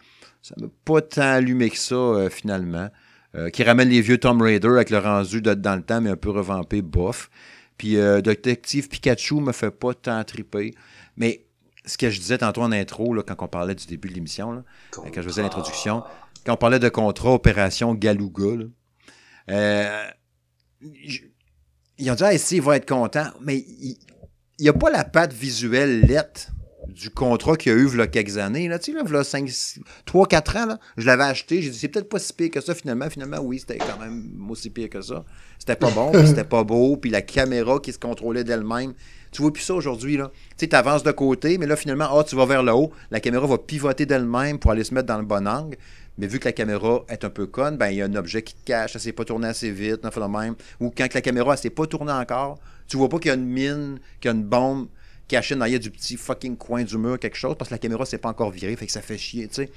ça m'a pas tant allumé que ça, euh, finalement. Euh, qui ramène les vieux Tomb Raider avec le rendu dans le temps, mais un peu revampé, bof. Puis euh, Détective Pikachu me fait pas tant triper. Mais ce que je disais tantôt en intro, là, quand on parlait du début de l'émission, quand je faisais l'introduction, quand on parlait de contrat Opération Galuga, euh, ils ont dit Ah, ici, il va être content, mais il n'y a pas la patte visuelle lettre du contrat qu'il y a eu il y a quelques années. Là, tu sais, là, il y a 5, 3, 4 ans, là, je l'avais acheté. J'ai dit, c'est peut-être pas si pire que ça, finalement. Finalement, oui, c'était quand même aussi pire que ça. C'était pas bon, c'était pas beau. Puis la caméra qui se contrôlait d'elle-même. Tu vois plus ça aujourd'hui, là. Tu sais, avances de côté, mais là, finalement, ah, tu vas vers le haut. La caméra va pivoter d'elle-même pour aller se mettre dans le bon angle. Mais vu que la caméra est un peu conne, ben, il y a un objet qui te cache, ça s'est pas tourné assez vite, fait le même. Ou quand la caméra, elle s'est pas tournée encore, tu vois pas qu'il y a une mine, qu'il y a une bombe caché derrière du petit fucking coin du mur, quelque chose, parce que la caméra s'est pas encore virée, fait que ça fait chier, tu sais.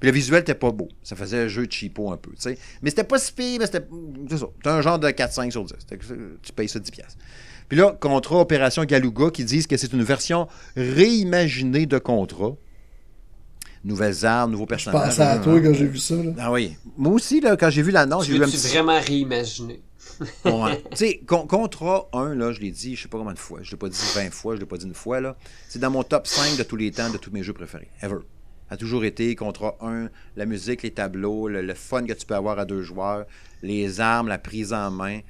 Puis le visuel était pas beau. Ça faisait un jeu de cheapo un peu, tu sais. Mais c'était pas si pire, mais c'était. C'est ça. C'était un genre de 4-5 sur 10. Tu payes ça 10$. Puis là, contrat Opération Galuga qui disent que c'est une version réimaginée de contrat. Nouvelles armes, nouveaux personnages. Je pensais à toi quand j'ai vu ça. Là. Ah oui. Moi aussi, là, quand j'ai vu l'annonce, j'ai vu un petit... vraiment réimaginer? Ouais. Tu sais, Contrat 1, là, je l'ai dit, je sais pas combien de fois. Je l'ai pas dit 20 fois, je l'ai pas dit une fois, là. C'est dans mon top 5 de tous les temps de tous mes jeux préférés. Ever. A toujours été Contrat 1, la musique, les tableaux, le, fun que tu peux avoir à deux joueurs, les armes, la prise en main,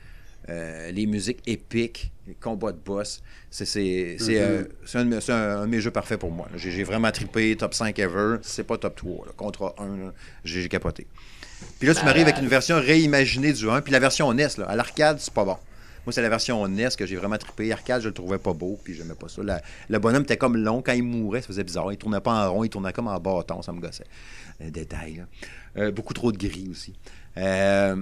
euh, les musiques épiques, les combats de boss. C'est euh, un, un, de mes jeux parfaits pour moi. J'ai vraiment trippé, top 5 ever. C'est pas top 3. Contrat 1, j'ai capoté. Puis là, tu m'arrives avec une version réimaginée du 1. Puis la version NES, là, à l'arcade, c'est pas bon. Moi, c'est la version NES que j'ai vraiment trippé. Arcade, je le trouvais pas beau, puis j'aimais pas ça. le bonhomme était comme long. Quand il mourait, ça faisait bizarre. Il tournait pas en rond, il tournait comme en bâton. Ça me gossait. Un détail. Euh, beaucoup trop de gris aussi. Euh,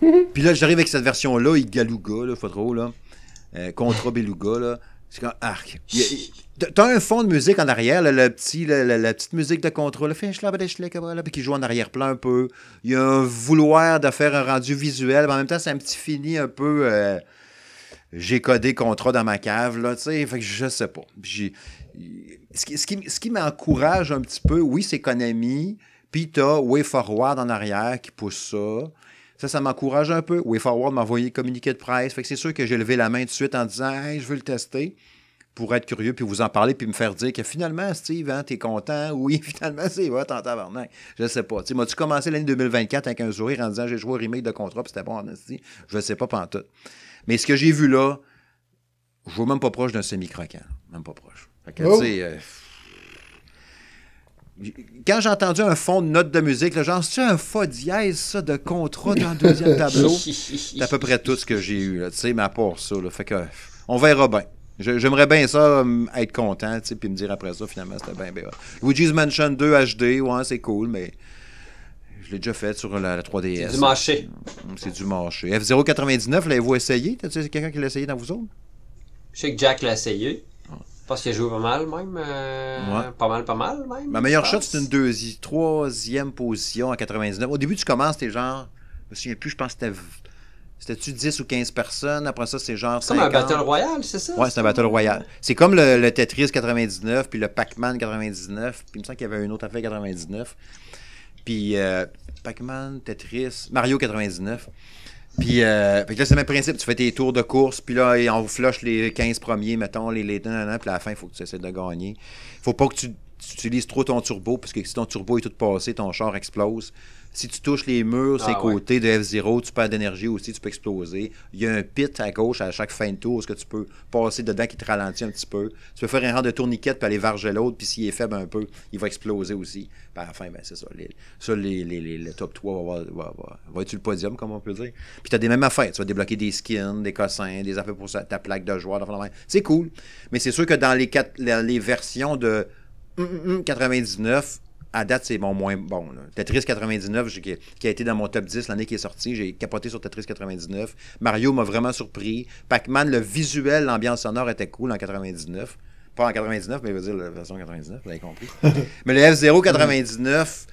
puis là, j'arrive avec cette version-là, il galouga, là, faut trop, là. Euh, Contra Beluga, là. C'est comme arc. T'as un fond de musique en arrière, le petit, la, petite musique de contrôle, le qui joue en arrière-plan un peu. Il y a un vouloir de faire un rendu visuel, mais en même temps, c'est un petit fini un peu. Euh, j'ai codé contrat dans ma cave, là, tu sais. Fait que je sais pas. Ce qui, ce qui, m'encourage un petit peu, oui, c'est Konami, puis t'as Way Forward en arrière qui pousse ça. Ça, ça m'encourage un peu. WayForward m'a envoyé communiqué de presse. Fait que c'est sûr que j'ai levé la main tout de suite en disant Hey, je veux le tester pour être curieux, puis vous en parler, puis me faire dire que finalement, Steve, hein, t'es content? Oui, finalement, c'est vrai, t'en tabarnak. Je sais pas. Tu m'as-tu commencé l'année 2024 avec un sourire en disant j'ai joué au remake de contrat, puis c'était bon en Je sais pas, pantoute. Mais ce que j'ai vu là, je vois même pas proche d'un semi-croquant. Même pas proche. Fait que, oh. tu sais, euh, quand j'ai entendu un fond de note de musique, là, genre, c'est un fa dièse, ça, de contrat dans le deuxième tableau? c'est à peu près tout ce que j'ai eu, tu sais, mais à part ça, là, fait que, on verra bien. J'aimerais bien ça, hum, être content, tu sais, puis me dire après ça, finalement, c'était bien, bien. Luigi's Mansion 2 HD, ouais, c'est cool, mais je l'ai déjà fait sur la, 3DS. C'est du marché. C'est du marché. F099, l'avez-vous essayé? T'as-tu quelqu'un qui l'a essayé dans vous autres? Je sais que Jack l'a essayé. Je pense qu'il a joué pas mal, même. Euh, pas mal, pas mal, même. Ma meilleure shot, c'est une deuxième, troisième position à 99. Au début, tu commences, t'es genre. Je me souviens plus, je pense que c'était. C'était-tu 10 ou 15 personnes? Après ça, c'est genre. C'est comme un Battle Royale, c'est ça? Ouais, c'est un Battle Royale. C'est comme le, Tetris 99, puis le Pac-Man 99, puis il me semble qu'il y avait une autre affaire 99. Puis euh, Pac-Man, Tetris, Mario 99. Puis, euh, là, c'est le même principe. Tu fais tes tours de course, puis là, on flush les 15 premiers, mettons, les, les puis à la fin, il faut que tu essaies de gagner. faut pas que tu, tu, utilises trop ton turbo, parce que si ton turbo est tout passé, ton char explose. Si tu touches les murs, ces ah, côtés de F0, tu perds d'énergie aussi, tu peux exploser. Il y a un pit à gauche à chaque fin de tour, est-ce que tu peux passer dedans qui te ralentit un petit peu. Tu peux faire un rang de tourniquet puis aller varger l'autre, puis s'il est faible un peu, il va exploser aussi. Puis à la fin, ben, c'est ça. Les, ça, les, les, le top 3 va, va, va, être sur le podium, comme on peut dire. Puis tu as des mêmes affaires. Tu vas débloquer des skins, des cossins, des affaires pour ta plaque de joueur. C'est cool. Mais c'est sûr que dans les, quatre, les versions de 99, à date, c'est mon moins bon. Tetris 99, qui, a été dans mon top 10 l'année qui est sortie, j'ai capoté sur Tetris 99. Mario m'a vraiment surpris. Pac-Man, le visuel, l'ambiance sonore était cool en 99. Pas en 99, mais je veux dire la version 99, vous avez compris. mais le F0 99,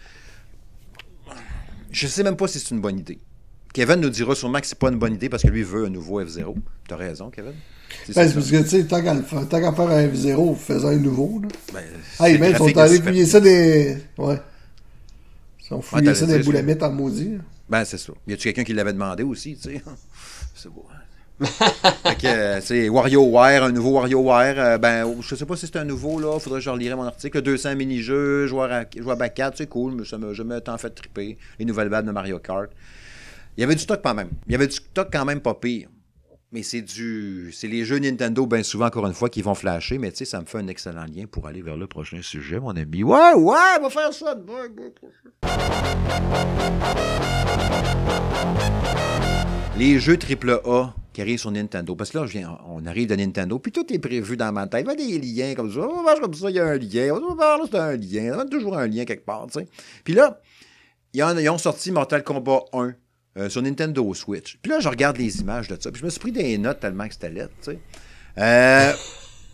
je sais même pas si c'est une bonne idée. Kevin nous dira sûrement que c'est pas une bonne idée parce que lui veut un nouveau F0. Tu as raison, Kevin. C'est ben, parce que, tu sais, tant qu'à faire un F0, faisant un nouveau, là. Ben, hey, ils sont allés fouiller ça des. Ouais. Ils ont fouillé ça des boulemettes en maudit. Ben, c'est ça. Y a-tu quelqu'un qui l'avait demandé aussi, tu sais? c'est beau. fait que, c'est WarioWare, un nouveau WarioWare. Euh, ben, je sais pas si c'est un nouveau, là. Faudrait que je relirai mon article. 200 mini-jeux, joueur à, joueur à back c'est cool, mais ça m'a jamais tant fait triper. Les nouvelles balles de Mario Kart. Il y avait du stock quand même. Il y avait du stock quand même pas pire. Mais c'est du. C'est les jeux Nintendo, bien souvent, encore une fois, qui vont flasher. Mais tu sais, ça me fait un excellent lien pour aller vers le prochain sujet, mon ami. Ouais, ouais, on va faire ça. Les jeux AAA qui arrivent sur Nintendo. Parce que là, je viens, on arrive de Nintendo, puis tout est prévu dans ma tête. Il y a des liens comme ça. On comme ça, il y a un lien. On là, c'est un lien. Il y a toujours un lien quelque part, tu sais. Puis là, ils ont sorti Mortal Kombat 1 euh, sur Nintendo Switch. Puis là, je regarde les images de ça. Puis je me suis pris des notes tellement que c'était lettre, tu sais. Euh,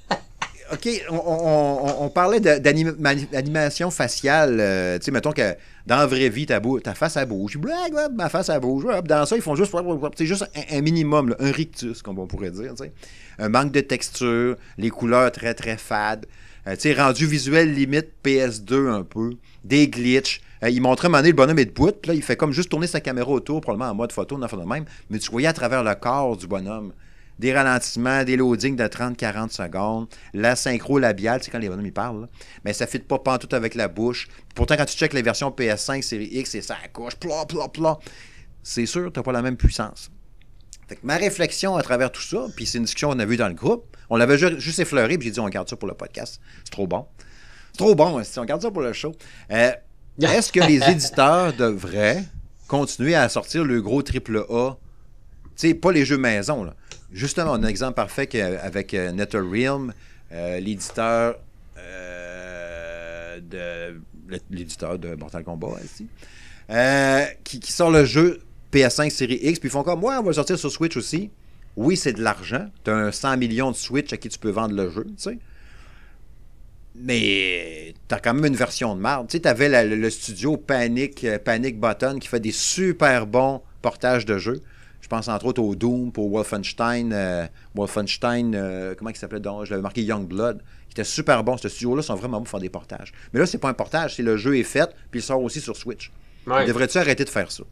OK, on, parlait d'animation faciale. Euh, tu sais, mettons que Dans la vraie vie, ta, ta face à bouge. Ma face à bouge. Dans ça, ils font juste, c'est juste un, minimum, un rictus, comme on pourrait dire. Un manque de texture, les couleurs très, très fades. Euh, rendu visuel limite PS2 un peu. Des glitches. Euh, il montrait un le bonhomme est debout, puis là, il fait comme juste tourner sa caméra autour, probablement en mode photo, de même. Mais tu voyais à travers le corps du bonhomme des ralentissements, des loadings de 30-40 secondes, la synchro labiale, c'est quand les bonhommes ils parlent, mais ça ne fit pas tout avec la bouche. Pourtant, quand tu checkes les versions PS5, série X, et ça accouche, pla, pla, pla. C'est sûr, tu n'as pas la même puissance. ma réflexion à travers tout ça, puis c'est une discussion qu'on a vue dans le groupe, on l'avait juste effleuré, puis j'ai dit on garde ça pour le podcast. C'est trop bon. C'est trop bon, si on garde ça pour le show. Euh, est-ce que les éditeurs devraient continuer à sortir le gros triple A? Tu sais, pas les jeux maison. Justement, un exemple parfait avec euh, NetherRealm, euh, l'éditeur de l'éditeur de Mortal Kombat qui, sort le jeu PS5 série X, puis ils font comme ouais, on va sortir sur Switch aussi. Oui, c'est de l'argent. Tu as un 100 millions de Switch à qui tu peux vendre le jeu, tu sais. Mais tu as quand même une version de marde. Tu sais, tu avais le, studio Panic, euh, Panic Button qui fait des super bons portages de jeux. Je pense entre autres au Doom, pour Wolfenstein. Euh, Wolfenstein, euh, comment il s'appelait donc? Je l'avais marqué Youngblood, qui était super bon. Ce studio-là sont vraiment bons pour faire des portages. Mais là, c'est pas un portage, c'est le jeu est fait, puis il sort aussi sur Switch. Devrais-tu arrêter de faire ça?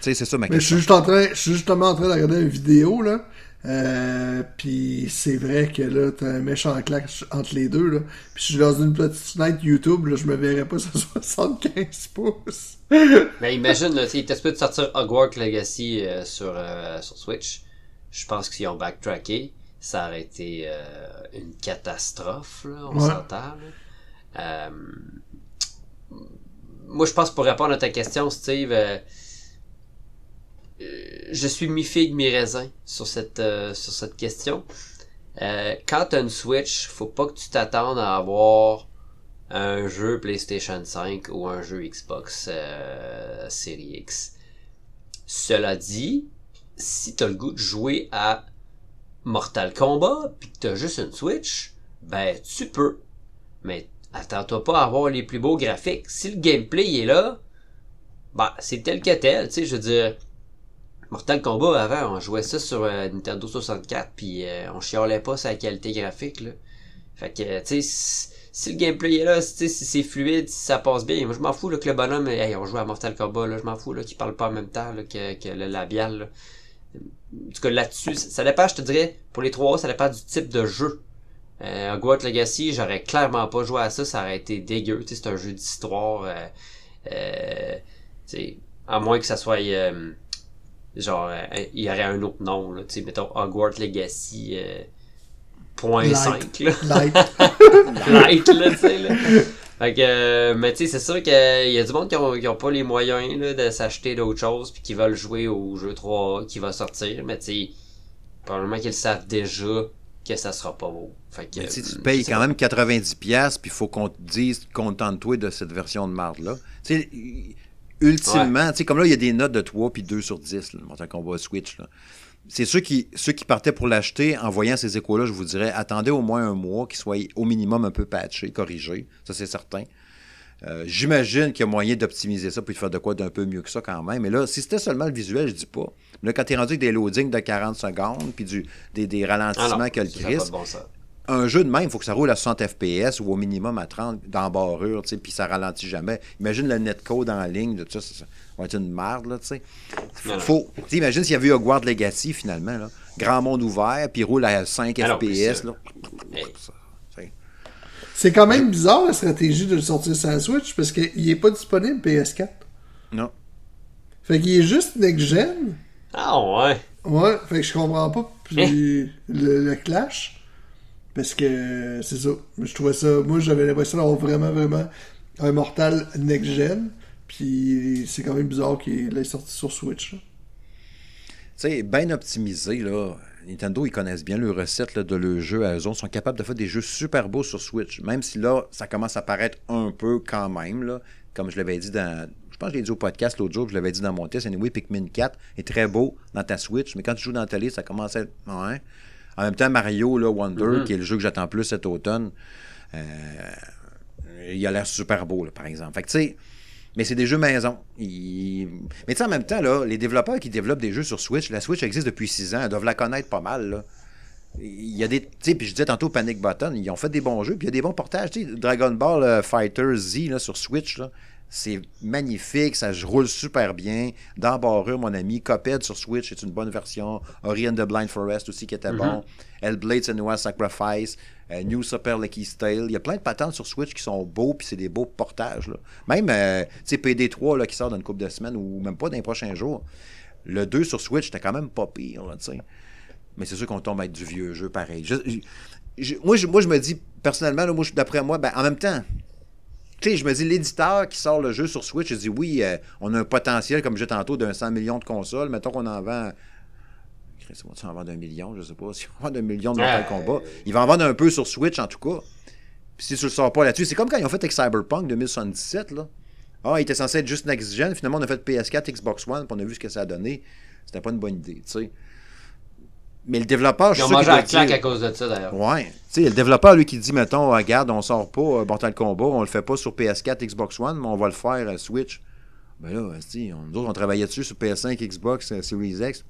C'est ça ma question. je suis, juste en train, je suis justement en train de regarder une vidéo, là. Euh, puis c'est vrai que là, t'as un méchant claque entre les deux, là. Puis je suis dans une petite fenêtre YouTube, là, je me verrais pas sur 75 pouces. Mais imagine, là, il était de sortir Hogwarts Legacy euh, sur, euh, sur Switch. Je pense qu'ils ont backtracké. Ça aurait été une catastrophe, là, on s'entend. moi, je pense pour répondre à ta question, Steve euh, je suis mi-figue, mi-raisin sur cette, euh, sur cette question. Euh, quand tu as une Switch, faut pas que tu t'attendes à avoir un jeu PlayStation 5 ou un jeu Xbox Series X. Cela dit, si tu as le goût de jouer à Mortal Kombat puis que tu as juste une Switch, ben tu peux. Mais attends-toi pas à avoir les plus beaux graphiques. Si le gameplay est là, bah c'est tel que tel, tu sais, je veux dire Mortal Kombat, avant, on jouait ça sur euh, Nintendo 64, puis euh, on chialait pas sa qualité graphique, là. Fait que, tu sais, si, le gameplay est là, si c'est fluide, si ça passe bien, moi je m'en fous là, que le bonhomme, hey, on joue à Mortal Kombat, je m'en fous là, qu'il parle pas en même temps que, le labial. Là. En tout cas, là-dessus, ça, dépend, je te dirais, pour les trois, ça dépend du type de jeu. Euh, Hogwarts Legacy, j'aurais clairement pas joué à ça, ça aurait été dégueu, c'est un jeu d'histoire, euh, euh, à moins que ça soit... Euh, genre, euh, il y aurait un autre nom, là, tu sais, mettons Hogwarts Legacy euh, point 5, là. Light. Light, là, tu sais, là. Fait que, euh, mais tu sais, c'est sûr qu'il y a du monde qui ont, qui ont pas les moyens, là, de s'acheter d'autres choses, puis qui veulent jouer au jeu 3 qui va sortir, mais tu sais, probablement qu'ils savent déjà que ça sera pas beau. Fait que, mais tu payes quand même 90$, puis il faut qu'on te dise, contente-toi de cette version de marde-là. Tu sais, ultimement, tu sais, comme là, il y a des notes de 3 puis 2 sur 10, là, qu'on va Switch. Là. C'est ceux qui, ceux qui partaient pour l'acheter, en voyant ces échos-là, je vous dirais, attendez au moins un mois qu'il soit au minimum un peu patché, corrigé. Ça, c'est certain. Euh, j'imagine qu'il y a moyen d'optimiser ça puis de faire de quoi d'un peu mieux que ça quand même. Mais là, si c'était seulement le visuel, je dis pas. Mais là, quand tu es rendu avec des loadings de 40 secondes puis du, des, des ralentissements ah que le Christ, un jeu de même, il faut que ça roule à 60 FPS ou au minimum à 30 d'embarrure, tu sais, puis ça ralentit jamais. Imagine le netcode en ligne, de ça, ça, va être une merde, là, tu sais. Faut, imagine s'il y avait eu Hogwarts Legacy, finalement, là. Grand monde ouvert, puis il roule à 5 FPS, là. C'est quand même bizarre, la stratégie de le sortir sur la Switch, parce qu'il est pas disponible PS4. Non. Fait qu'il est juste next-gen. Ah ouais. Ouais, fait que je comprends pas eh. le clash. Parce que c'est ça. Je trouvais ça. Moi, j'avais l'impression d'avoir vraiment, vraiment un Mortal next-gen. Puis c'est quand même bizarre qu'il ait sorti sur Switch. Tu sais, bien optimisé, là. Nintendo, ils connaissent bien le recette de leur jeu à eux Ils sont capables de faire des jeux super beaux sur Switch. Même si là, ça commence à paraître un peu quand même, là. Comme je l'avais dit dans. Je pense que je l'ai dit au podcast l'autre jour, je l'avais dit dans mon test. Anyway, Pikmin 4 est très beau dans ta Switch, mais quand tu joues dans ta télé, ça commence à être. Ouais. En même temps, Mario là, Wonder, mm-hmm. qui est le jeu que j'attends plus cet automne, euh, il a l'air super beau, par exemple. Fait que, tu sais, mais c'est des jeux maison. Mais tu sais, en même temps, là, les développeurs qui développent des jeux sur Switch, la Switch existe depuis 6 ans, ils doivent la connaître pas mal, là. Il y a des. Tu sais, puis je disais tantôt Panic Button, ils ont fait des bons jeux, puis il y a des bons portages. Tu sais, Dragon Ball euh, Fighter Z là, sur Switch, là, c'est magnifique, ça roule super bien. D'embarrure, mon ami. Coped sur Switch, c'est une bonne version. Ori and the Blind Forest aussi qui était mm-hmm. bon. Hellblade Senua's Sacrifice. Euh, New Super Lucky Tale. Il y a plein de patentes sur Switch qui sont beaux, puis c'est des beaux portages. Là. Même, euh, tu sais, PD3 là, qui sort dans une couple de semaines, ou même pas dans les prochains jours. Le 2 sur Switch, c'était quand même pas pire, tu sais. Mais c'est sûr qu'on tombe avec du vieux jeu pareil. moi, je, moi, je me dis, personnellement, d'après moi, ben, en même temps, je me dis, l'éditeur qui sort le jeu sur Switch, je dis, oui, euh, on a un potentiel, comme je disais tantôt, d'un 100 millions de consoles. Mettons qu'on en vend. On en vend un million, je sais pas. Si on vend un million de Mortal Kombat, il va en vendre un peu sur Switch, en tout cas. Puis si tu le sors pas là-dessus, c'est comme quand ils ont fait avec Cyberpunk 2077, là. Ah, il était censé être juste next-gen. Finalement, on a fait PS4, Xbox One, puis on a vu ce que ça a donné. C'était pas une bonne idée, tu sais. Mais le développeur, je suis sûr. Ils ont mangé claque à cause de ça, d'ailleurs. Ouais. Tu sais, le développeur, lui, qui dit, mettons, regarde, on sort pas euh, Mortal Kombat, on le fait pas sur PS4, Xbox One, mais on va le faire à Switch. Ben là, on, nous autres, on travaillait dessus sur PS5, Xbox, euh, Series X.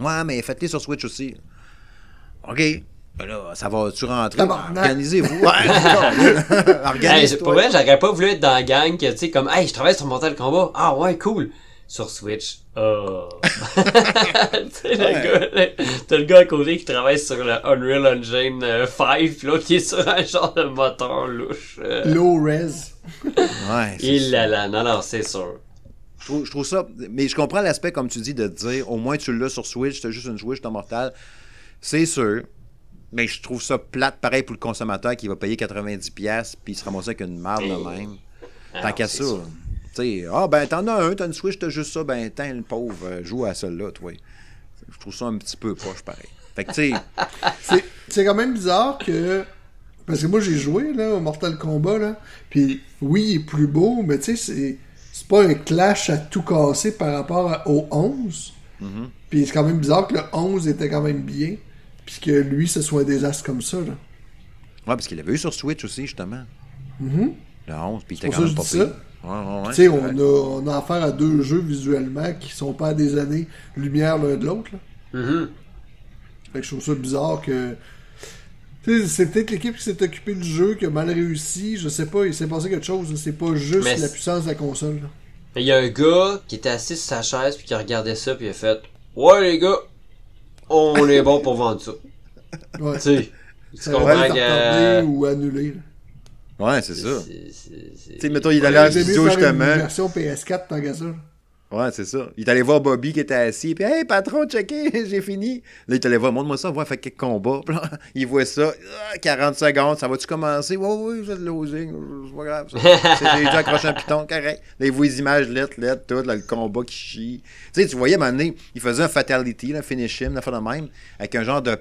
Ouais, mais faites-les sur Switch aussi. OK. Ben là, ça va-tu rentrer? Organisez-vous. Ouais, Organisez-vous. pour vrai, j'aurais pas voulu être dans la gang que, tu sais, comme, hey, je travaille sur Mortal Kombat. Ah ouais, cool sur Switch. Oh. le t'as le gars à côté qui travaille sur le Unreal Engine 5, euh, puis l'autre qui est sur un genre de moteur louche. Euh. Low res. ouais. Il là là, non, non, c'est sûr. Je trouve, ça, mais je comprends l'aspect, comme tu dis, de dire au moins tu l'as sur Switch, t'as juste une Switch, t'es mortal. C'est sûr. Mais je trouve ça plate, pareil pour le consommateur qui va payer 90$ puis il se ramasser avec une marde de même. Ah Tant qu'à ça sais, ah ben t'en as un, t'as une Switch, t'as juste ça, ben t'es le pauvre, euh, joue à celle-là, toi. Je trouve ça un petit peu poche pareil. Fait que tu sais. c'est quand même bizarre que. Parce que moi j'ai joué là, au Mortal Kombat, là. Puis oui, il est plus beau, mais tu sais, c'est. C'est pas un clash à tout casser par rapport au 11. Mm-hmm. Puis c'est quand même bizarre que le 11 était quand même bien. Puis que lui, ce soit un désastre comme ça, là. Ouais, parce qu'il avait eu sur Switch aussi, justement. Mm-hmm. Le 11, puis il était quand même pas pire. Tu sais, on a, on a affaire à deux jeux visuellement qui sont pas à des années lumière l'un de l'autre. Mm-hmm. Fait que je trouve ça bizarre que. C'est peut-être l'équipe qui s'est occupée du jeu qui a mal réussi. Je sais pas, il s'est passé quelque chose. C'est pas juste la puissance de la console. Il y a un gars qui était assis sur sa chaise puis qui regardait ça puis il a fait Ouais, les gars, on est bon pour vendre ça. Ouais. Tu sais, tu comprends que. ou annuler. Ouais, c'est ça. Tu sais, mettons, il est allé à studio justement. Une version PS4, tant qu'à ça. Ouais, c'est ça. Il est allé voir Bobby qui était assis, puis Hey, patron, checké, j'ai fini. Là, il est allé voir, montre-moi ça, voir, fait quelques combats. Puis là, il voit ça, 40 ah, secondes, ça va-tu commencer? Ouais, ouais, j'ai le losing, c'est pas grave. J'ai déjà accroché un piton, correct. Là, il voit les images lettres, lettres, tout, là, le combat qui chie. Tu sais, tu voyais à un moment donné, il faisait un fatality, un finish him, la fin de même, avec un genre de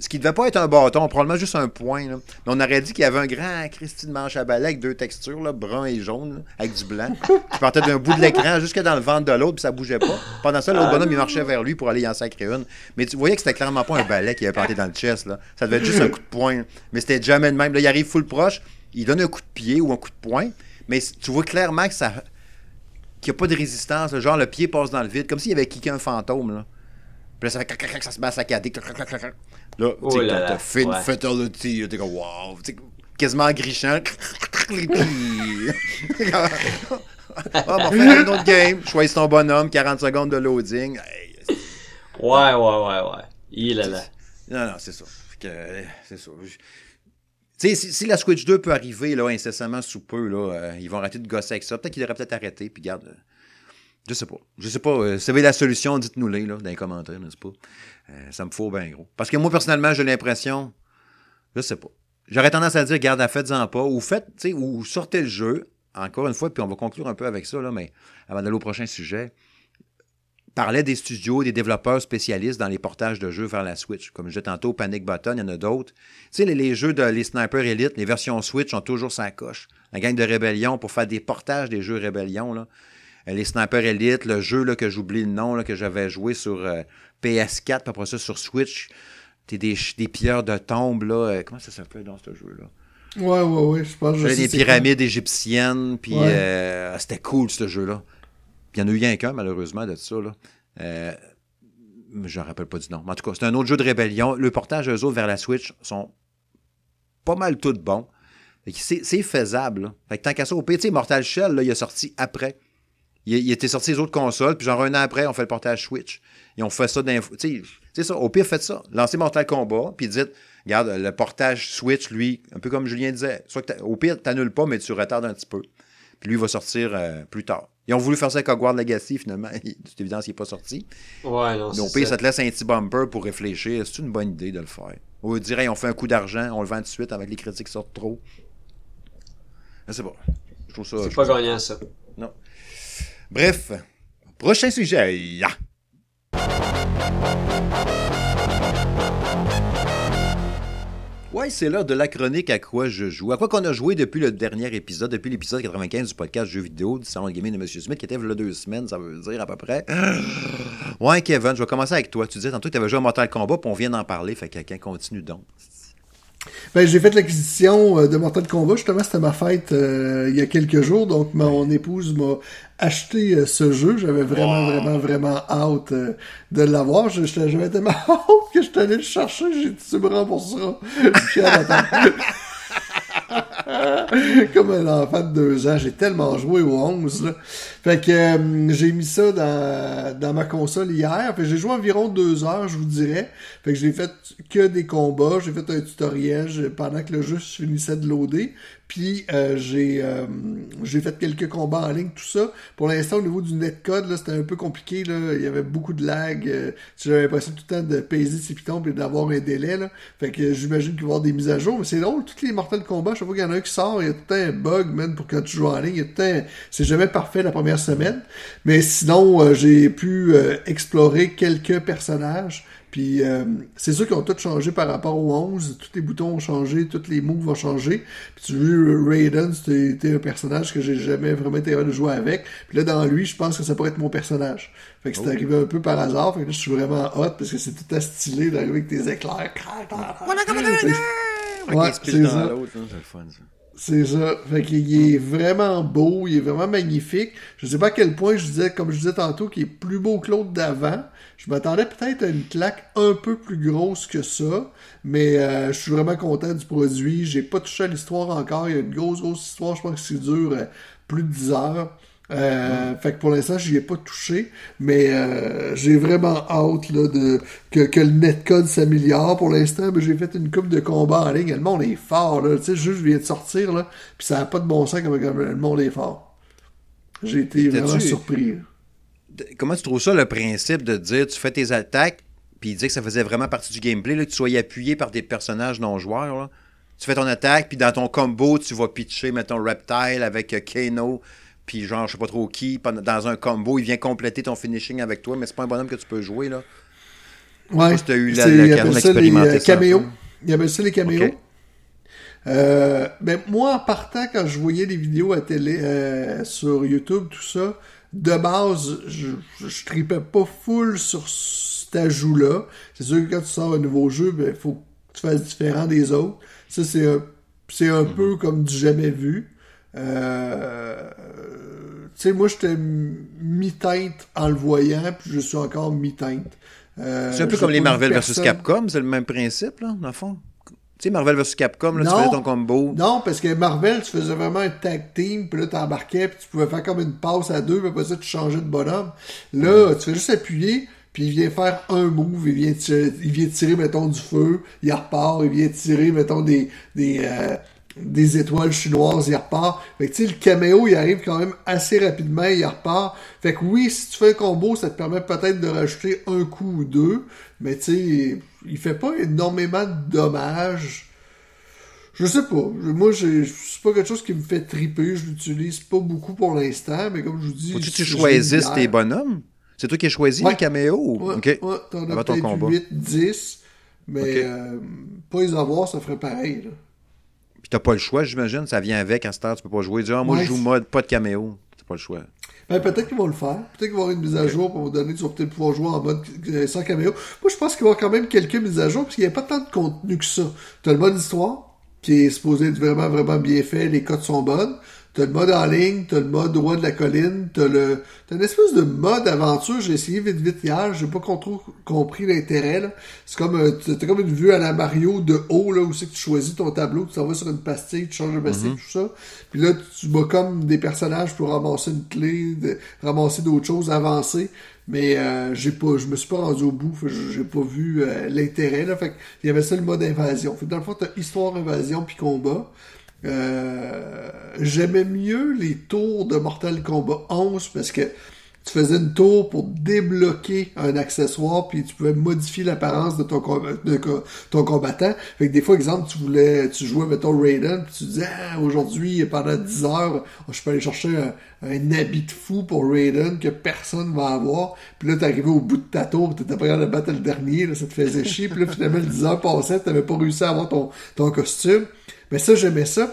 ce qui devait pas être un bâton, probablement juste un point. Mais on aurait dit qu'il y avait un grand Christine manche à balai avec deux textures, brun et jaune, avec du blanc, qui partait d'un bout de l'écran jusque dans le ventre de l'autre, puis ça bougeait pas. Pendant ça, l'autre bonhomme, il marchait vers lui pour aller y en sacrer une. Mais tu voyais que c'était clairement pas un balai qui avait planté dans le chest. Ça devait être juste un coup de poing. Mais c'était jamais le même. Là, il arrive full proche, il donne un coup de pied ou un coup de poing, mais tu vois clairement que qu'il n'y a pas de résistance. Genre, le pied passe dans le vide, comme s'il avait kické un fantôme. Là. Puis là, ça, fait, ça se met à saccader. Là, oh tu t'as fait une fatality, t'es comme wow, quasiment grichant. Ah, on va faire un autre game. Choisis ton bonhomme, 40 secondes de loading. ouais, ouais, ouais, ouais. Il est là. Non, non, c'est ça. C'est ça. Si, si, la Switch 2 peut arriver là, incessamment sous peu, là, euh, ils vont arrêter de gosser avec ça. Peut-être qu'ils devraient peut-être arrêter, puis garde. Euh, je sais pas. Je sais pas. Euh, si vous avez la solution, dites-nous-les là, dans les commentaires, n'est-ce pas? Euh, ça me faut bien gros. Parce que moi, personnellement, j'ai l'impression. Je sais pas. J'aurais tendance à dire, garde, faites-en pas. Ou faites, ou sortez le jeu. Encore une fois, puis on va conclure un peu avec ça, mais avant d'aller au prochain sujet. Parlait des studios, des développeurs spécialistes dans les portages de jeux vers la Switch. Comme je disais tantôt, Panic Button, il y en a d'autres. Les, jeux de les Sniper Elite, les versions Switch ont toujours sa coche. La gang de Rébellion pour faire des portages des jeux Rébellion, là. Euh, les Sniper Elite, le jeu là, que j'oublie le nom, là, que j'avais joué sur euh, PS4, puis après ça sur Switch. T'es des, des pilleurs de tombes, là. Euh, comment ça s'appelle dans ce jeu-là? Ouais, ouais, ouais, je pense. J'avais des pyramides égyptiennes, puis euh, c'était cool ce jeu-là. Il y en a eu rien qu'un, malheureusement, de ça. Là. Euh, je ne rappelle pas du nom. Mais en tout cas, c'est un autre jeu de rébellion. Le portage, eux autres, vers la Switch sont pas mal tous bons. C'est faisable. Fait que tant qu'à ça, au Mortal Shell, là, il est sorti après. Il, était sorti les autres consoles, puis genre un an après, on fait le portage Switch. Et on fait ça d'info. Tu sais, ça, au pire, faites ça. Lancez Mortal Kombat, puis dites, regarde, le portage Switch, lui, un peu comme Julien disait, soit que au pire, tu n'annules pas, mais tu retardes un petit peu. Puis lui, il va sortir euh, plus tard. Ils ont voulu faire ça avec Hogwarts Legacy, finalement. C'est évident qu'il n'est pas sorti. Ouais, non, Mais au pire, ça. te laisse un petit bumper pour réfléchir. C'est une bonne idée de le faire. On dirait, on fait un coup d'argent, on le vend tout de suite avec les critiques qui sortent trop. C'est bon. Je trouve ça. C'est pas gagnant, ça. Bref, prochain sujet. Yeah. Ouais, c'est l'heure de la chronique à quoi je joue. À quoi qu'on a joué depuis le dernier épisode, depuis l'épisode 95 du podcast Jeux vidéo du salon de gaming de M. Smith, qui était il y a deux semaines, ça veut dire à peu près. Ouais, Kevin, je vais commencer avec toi. Tu disais tantôt que tu avais joué à Mortal Kombat, puis on vient d'en parler, fait que quelqu'un continue donc. Ben, j'ai fait l'acquisition euh, de Mortal Kombat. Justement, c'était ma fête euh, il y a quelques jours. Donc, mon épouse m'a acheté euh, ce jeu. J'avais vraiment, vraiment, vraiment hâte de l'avoir. J'avais tellement hâte que je suis allé le chercher. J'ai dit, tu me rembourseras. Comme un enfant de deux ans, j'ai tellement joué au 11. Là. Fait que euh, j'ai mis ça dans, dans ma console hier. Fait j'ai joué environ deux heures, je vous dirais. Fait que j'ai fait que des combats. J'ai fait un tutoriel pendant que le jeu finissait de loader. Puis euh, j'ai euh, j'ai fait quelques combats en ligne, tout ça. Pour l'instant, au niveau du netcode, c'était un peu compliqué. Là. Il y avait beaucoup de lag. Euh, J'avais l'impression tout le temps de peser ses pitons et d'avoir un délai. Là. Fait que j'imagine qu'il va y avoir des mises à jour. Mais c'est drôle, tous les Mortal Kombat, chaque fois qu'il y en a un qui sort, il y a tout un bug, même, pour quand tu joues en ligne. Il y a tout un... C'est jamais parfait la première semaine. Mais sinon, euh, j'ai pu explorer quelques personnages. Puis euh, c'est sûr qu'ils ont tout changé par rapport au 11. Tous les boutons ont changé, tous les moves ont changé. Puis tu vu, Raiden, c'était un personnage que j'ai jamais vraiment été de jouer avec. Puis là, dans lui, je pense que ça pourrait être mon personnage. Fait que c'est oh. arrivé un peu par hasard. Fait que là, je suis vraiment hot parce que c'est tout à stylé d'arriver avec tes éclairs. Ouais, c'est ça. C'est ça. Fait qu'il est vraiment beau, il est vraiment magnifique. Je sais pas à quel point je disais, comme je disais tantôt, qu'il est plus beau que l'autre d'avant. Je m'attendais peut-être à une claque un peu plus grosse que ça, mais euh, je suis vraiment content du produit. J'ai pas touché à l'histoire encore. Il y a une grosse, grosse histoire. Je pense que c'est dur euh, plus de 10 heures. Euh, fait que pour l'instant, j'y ai pas touché, mais euh, j'ai vraiment hâte là, de, que, que le netcode s'améliore. Pour l'instant, j'ai fait une coupe de combat en ligne. Le monde est fort. Là. Tu sais, juste je viens de sortir, là, puis ça n'a pas de bon sens comme, le monde est fort. J'ai été vraiment surpris. Comment tu trouves ça, le principe de dire tu fais tes attaques, puis il dit que ça faisait vraiment partie du gameplay, là, que tu sois appuyé par des personnages non-joueurs. Tu fais ton attaque, puis dans ton combo, tu vas pitcher, mettons, Reptile avec euh, Kano puis genre, je sais pas trop qui, dans un combo, il vient compléter ton finishing avec toi, mais c'est pas un bonhomme que tu peux jouer, là. Ouais. Si tu as eu. Caméos. Il y avait ça les caméos. Euh, ben, moi, en partant, quand je voyais les vidéos à télé, euh, sur YouTube, tout ça, de base, je, je, tripais pas full sur cet ajout-là. C'est sûr que quand tu sors un nouveau jeu, ben, faut que tu fasses différent des autres. Ça, c'est un, c'est un mm-hmm. peu comme du jamais vu. Euh, tu sais, moi, j'étais mi-teinte en le voyant, puis je suis encore mi-teinte. Euh, c'est un peu comme les Marvel vs Capcom, c'est le même principe, là, dans le fond. Tu sais, Marvel vs Capcom, là, tu faisais ton combo. Non, parce que Marvel, tu faisais vraiment un tag team, puis là, t'embarquais, puis tu pouvais faire comme une passe à deux, puis après ça, tu changeais de bonhomme. Là, tu fais juste appuyer, puis il vient faire un move, il vient tirer, il vient tirer mettons, du feu, il repart, il vient tirer, mettons, des, des, euh, des étoiles chinoises, il repart. Fait que tu sais, le caméo, il arrive quand même assez rapidement, il repart. Fait que oui, si tu fais un combo, ça te permet peut-être de rajouter un coup ou deux, mais tu sais, il fait pas énormément de dommages. Je sais pas. Moi, c'est pas quelque chose qui me fait triper. Je l'utilise pas beaucoup pour l'instant, mais comme je vous dis... Faut-tu que tu choisisses tes bonhommes? C'est toi qui as choisi le caméo? Ouais, ok. ouais t'en as peut-être 8, 10, mais euh, pas les avoir, ça ferait pareil, là. Puis t'as pas le choix, j'imagine. Ça vient avec, à ce temps, tu peux pas jouer. Dire, ah, moi, je joue mode, pas de caméo. T'as pas le choix. Ben, peut-être qu'ils vont le faire. Peut-être qu'ils vont avoir une mise à jour pour vous donner, tu vas peut-être pouvoir jouer en mode euh, sans caméo. Moi, je pense qu'il va y avoir quand même quelques mises à jour, parce qu'il n'y a pas tant de contenu que ça. T'as le mode histoire, qui est supposé être vraiment, vraiment bien fait. Les codes sont bonnes. T'as le mode en ligne, t'as le mode roi de la colline, t'as le, t'as une espèce de mode aventure. J'ai essayé vite vite hier, j'ai pas trop compris l'intérêt. C'est comme, euh, t'as comme une vue à la Mario de haut là où c'est que tu choisis ton tableau, tu t'en vas sur une pastille, tu changes de pastille, mhm. tout ça. Puis là, tu bats comme des personnages pour ramasser une clé, ramasser d'autres choses, avancer. Mais euh, j'ai pas, je me suis pas rendu au bout, j'ai pas vu euh, l'intérêt là. Fait il y avait ça le mode invasion. Fait dans le fond, t'as histoire, invasion puis combat. Euh, j'aimais mieux les tours de Mortal Kombat 11 parce que tu faisais une tour pour débloquer un accessoire puis tu pouvais modifier l'apparence de ton combattant. Fait que des fois exemple tu voulais tu jouais mettons Raiden puis tu disais ah, aujourd'hui pendant 10 heures je peux aller chercher un, habit de fou pour Raiden que personne va avoir. Puis là t'arrivais au bout de ta tour, t'étais capable de battre le dernier, là, ça te faisait chier. Puis là finalement le 10 heures passait, t'avais pas réussi à avoir ton costume. Mais ça, j'aimais ça,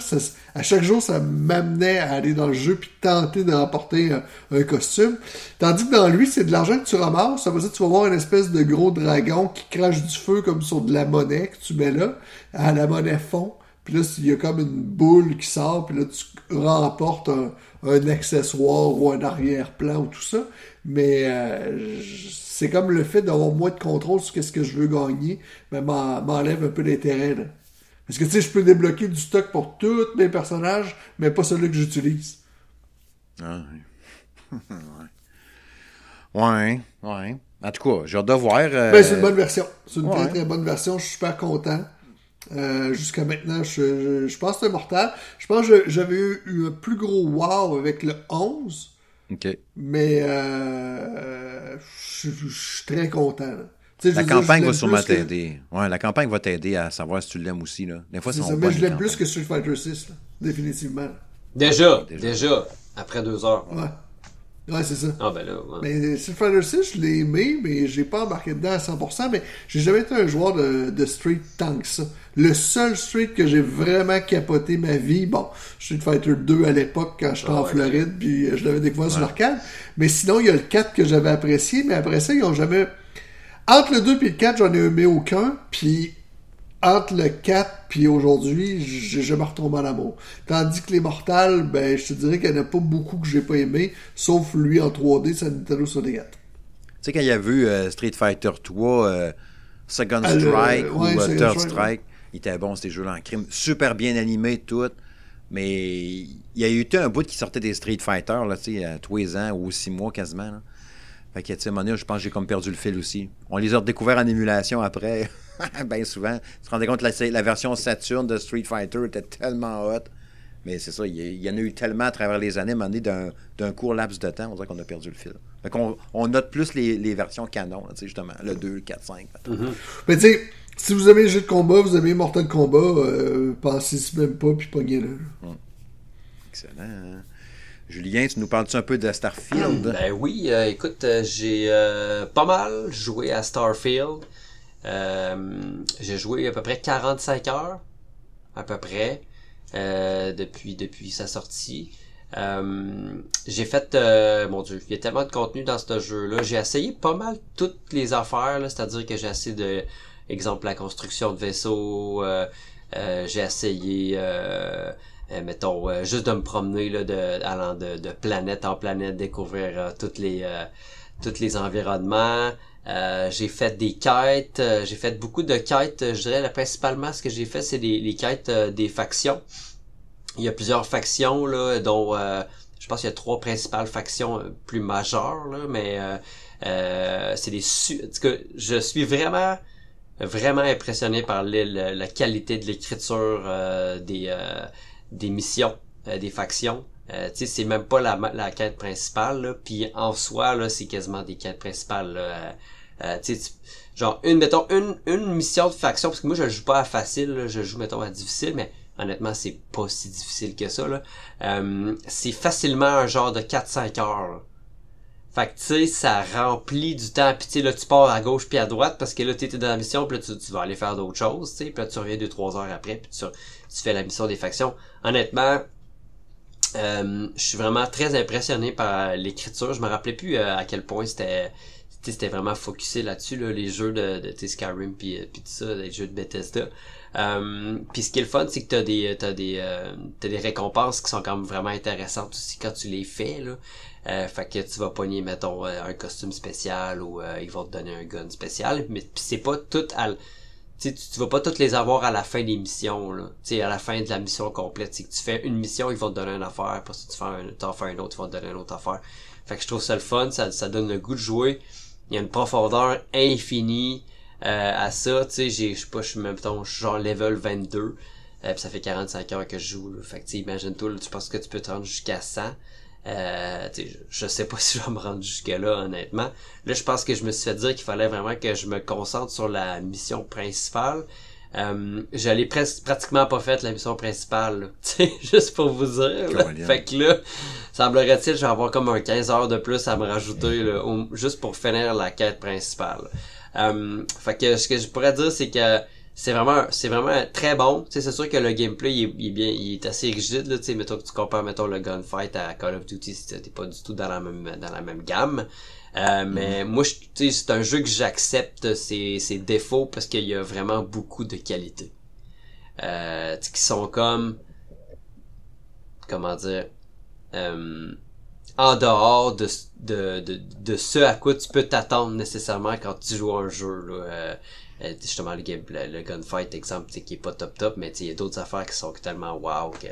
à chaque jour, ça m'amenait à aller dans le jeu puis tenter de remporter un, costume. Tandis que dans lui, c'est de l'argent que tu ramasses. Ça veut dire que tu vas voir une espèce de gros dragon qui crache du feu comme sur de la monnaie que tu mets là, à la monnaie fond. Puis là, il y a comme une boule qui sort, puis là, tu remportes un, accessoire ou un arrière-plan ou tout ça. Mais euh, c'est comme le fait d'avoir moins de contrôle sur ce que je veux gagner, mais m'enlève un peu d'intérêt. Parce que tu sais, je peux débloquer du stock pour tous mes personnages, mais pas celui que j'utilise. Ah, oui. ouais. ouais, En tout cas, j'ai hâte de voir. Euh, ben, c'est une bonne version. C'est une très très bonne version. Je suis super content. Euh, jusqu'à maintenant, je, je, pense que c'est mortel. Je pense que j'avais eu, un plus gros wow avec le 11. OK. Mais euh, je, suis très content. Là la campagne va sûrement t'aider. Ouais, la campagne va t'aider à savoir si tu l'aimes aussi. Là. Des fois, c'est ça. Mais je l'aime plus que Street Fighter 6, définitivement. Déjà, déjà, après deux heures. Ouais. Ouais, c'est ça. Ah ben là, Mais Street Fighter 6, je l'ai aimé, mais j'ai pas embarqué dedans à 100%, mais j'ai jamais été un joueur de, de Street tant que ça. Le seul Street que j'ai vraiment capoté ma vie, bon, Street Fighter 2 à l'époque quand j'étais en Floride, puis je l'avais découvert sur l'arcade, mais sinon, il y a le 4 que j'avais apprécié, mais après ça, ils ont jamais entre le 2 et le 4, j'en ai aimé aucun. Puis entre le 4 puis aujourd'hui, j'ai jamais retombé en amour. Tandis que les Mortals, ben, je te dirais qu'il n'y en a pas beaucoup que j'ai pas aimé, sauf lui en 3D, c'est Nintendo 64. Tu sais, quand il y a vu euh, Street Fighter 3, euh, Second ah, Strike ou euh, Third Strike, il était bon, ces jeux-là en crime. Super bien animé, tout. Mais il y a eu un bout qui sortait des Street Fighter, là, tu sais, à tous les ans ou six mois quasiment. Là. Fait que, tu sais, je pense que j'ai comme perdu le fil aussi. On les a redécouverts en émulation après, bien souvent. Tu te rendais compte que la, version Saturn de Street Fighter était tellement hot. Mais c'est ça, il y, en a eu tellement à travers les années, mais d'un court laps de temps, on dirait qu'on a perdu le fil. Fait qu'on on note plus les, versions canon, tu sais, justement, le 2, le 4, 5. Mais tu sais, si vous aimez les jeux de combat, vous aimez Mortal Kombat, euh, pensez-y même pas, puis pognez-le. Hum. Excellent. Julien, tu nous parles-tu un peu de Starfield? Ben oui, euh, écoute, euh, j'ai euh, pas mal joué à Starfield. j'ai joué à peu près 45 heures, à peu près, depuis, depuis sa sortie. j'ai fait, mon dieu, il y a tellement de contenu dans ce jeu-là. J'ai essayé pas mal toutes les affaires, c'est-à-dire que j'ai essayé de, exemple, la construction de vaisseaux, j'ai essayé euh, mettons, euh, juste de me promener là, de, allant de, de planète en planète, découvrir euh, toutes les tous les environnements. j'ai fait des quêtes, j'ai fait beaucoup de quêtes. Je dirais là, principalement ce que j'ai fait, c'est les, les quêtes des factions. Il y a plusieurs factions là, dont je pense qu'il y a trois principales factions plus majeures, là, mais c'est des su que je suis vraiment vraiment impressionné par la qualité de l'écriture des des missions, euh, des factions. Euh, c'est même pas la, la quête principale, là. Puis en soi, là, c'est quasiment des quêtes principales. Là. Euh, tu sais, genre une, mettons, une, une mission de faction, parce que moi je joue pas à facile, je joue mettons à difficile, mais honnêtement c'est pas si difficile que ça. Là. c'est facilement un genre de 4-5 heures. Fait que tu sais, ça remplit du temps, puis tu là tu pars à gauche puis à droite parce que là t'étais dans la mission, puis là tu, tu vas aller faire d'autres choses, tu sais, puis là tu reviens 2-3 heures après, puis tu, tu fais la mission des factions. Honnêtement, euh, je suis vraiment très impressionné par l'écriture. Je me rappelais plus euh, à quel point c'était c'était vraiment focusé là-dessus, là, les jeux de, de Skyrim puis, euh, puis tout ça, les jeux de Bethesda. Euh, puis ce qui est le fun, c'est que t'as des t'as des euh, t'as des récompenses qui sont quand même vraiment intéressantes aussi quand tu les fais là. Euh, fait que tu vas pogner mettons un costume spécial ou ils vont te donner un gun spécial, mais c'est pas tout à tu, tu vas pas toutes les avoir à la fin des missions là. Tu à la fin de la mission complète, c'est que tu fais une mission, ils vont te donner une affaire, puis si tu fais un, t'en fais une autre, ils vont te donner une autre affaire. Fait que je trouve ça le fun, ça, ça donne le goût de jouer. Il y a une profondeur infinie. Euh, à ça, tu sais, j'ai, je sais pas, je suis même temps, genre level 22, euh, pis ça fait 45 heures que je joue, là. Fait que, tu imagine-toi, tu penses que tu peux te rendre jusqu'à 100. Euh, je, je sais pas si je vais me rendre jusqu'à là, honnêtement. Là, je pense que je me suis fait dire qu'il fallait vraiment que je me concentre sur la mission principale. Euh, j'allais presque pratiquement pas fait la mission principale, juste pour vous dire. Fait que là, semblerait-il, je vais avoir comme un 15 heures de plus à me rajouter, là, juste pour finir la quête principale. Euh, fait que ce que je pourrais dire, c'est que c'est vraiment c'est vraiment très bon. c'est sûr que le gameplay il est, bien il est assez rigide là, tu sais mettons que tu compares mettons le gunfight à Call of Duty, t'es pas du tout dans la même dans la même gamme. Euh, mais mm-hmm. moi je c'est un jeu que j'accepte ses, ses défauts parce qu'il y a vraiment beaucoup de qualités. Euh, qui sont comme comment dire euh, en dehors de, de, de, de, ce à quoi tu peux t'attendre nécessairement quand tu joues un jeu. Là. Euh justement, le, game, le, gunfight, exemple, qui est pas top top, mais il y a d'autres affaires qui sont tellement wow que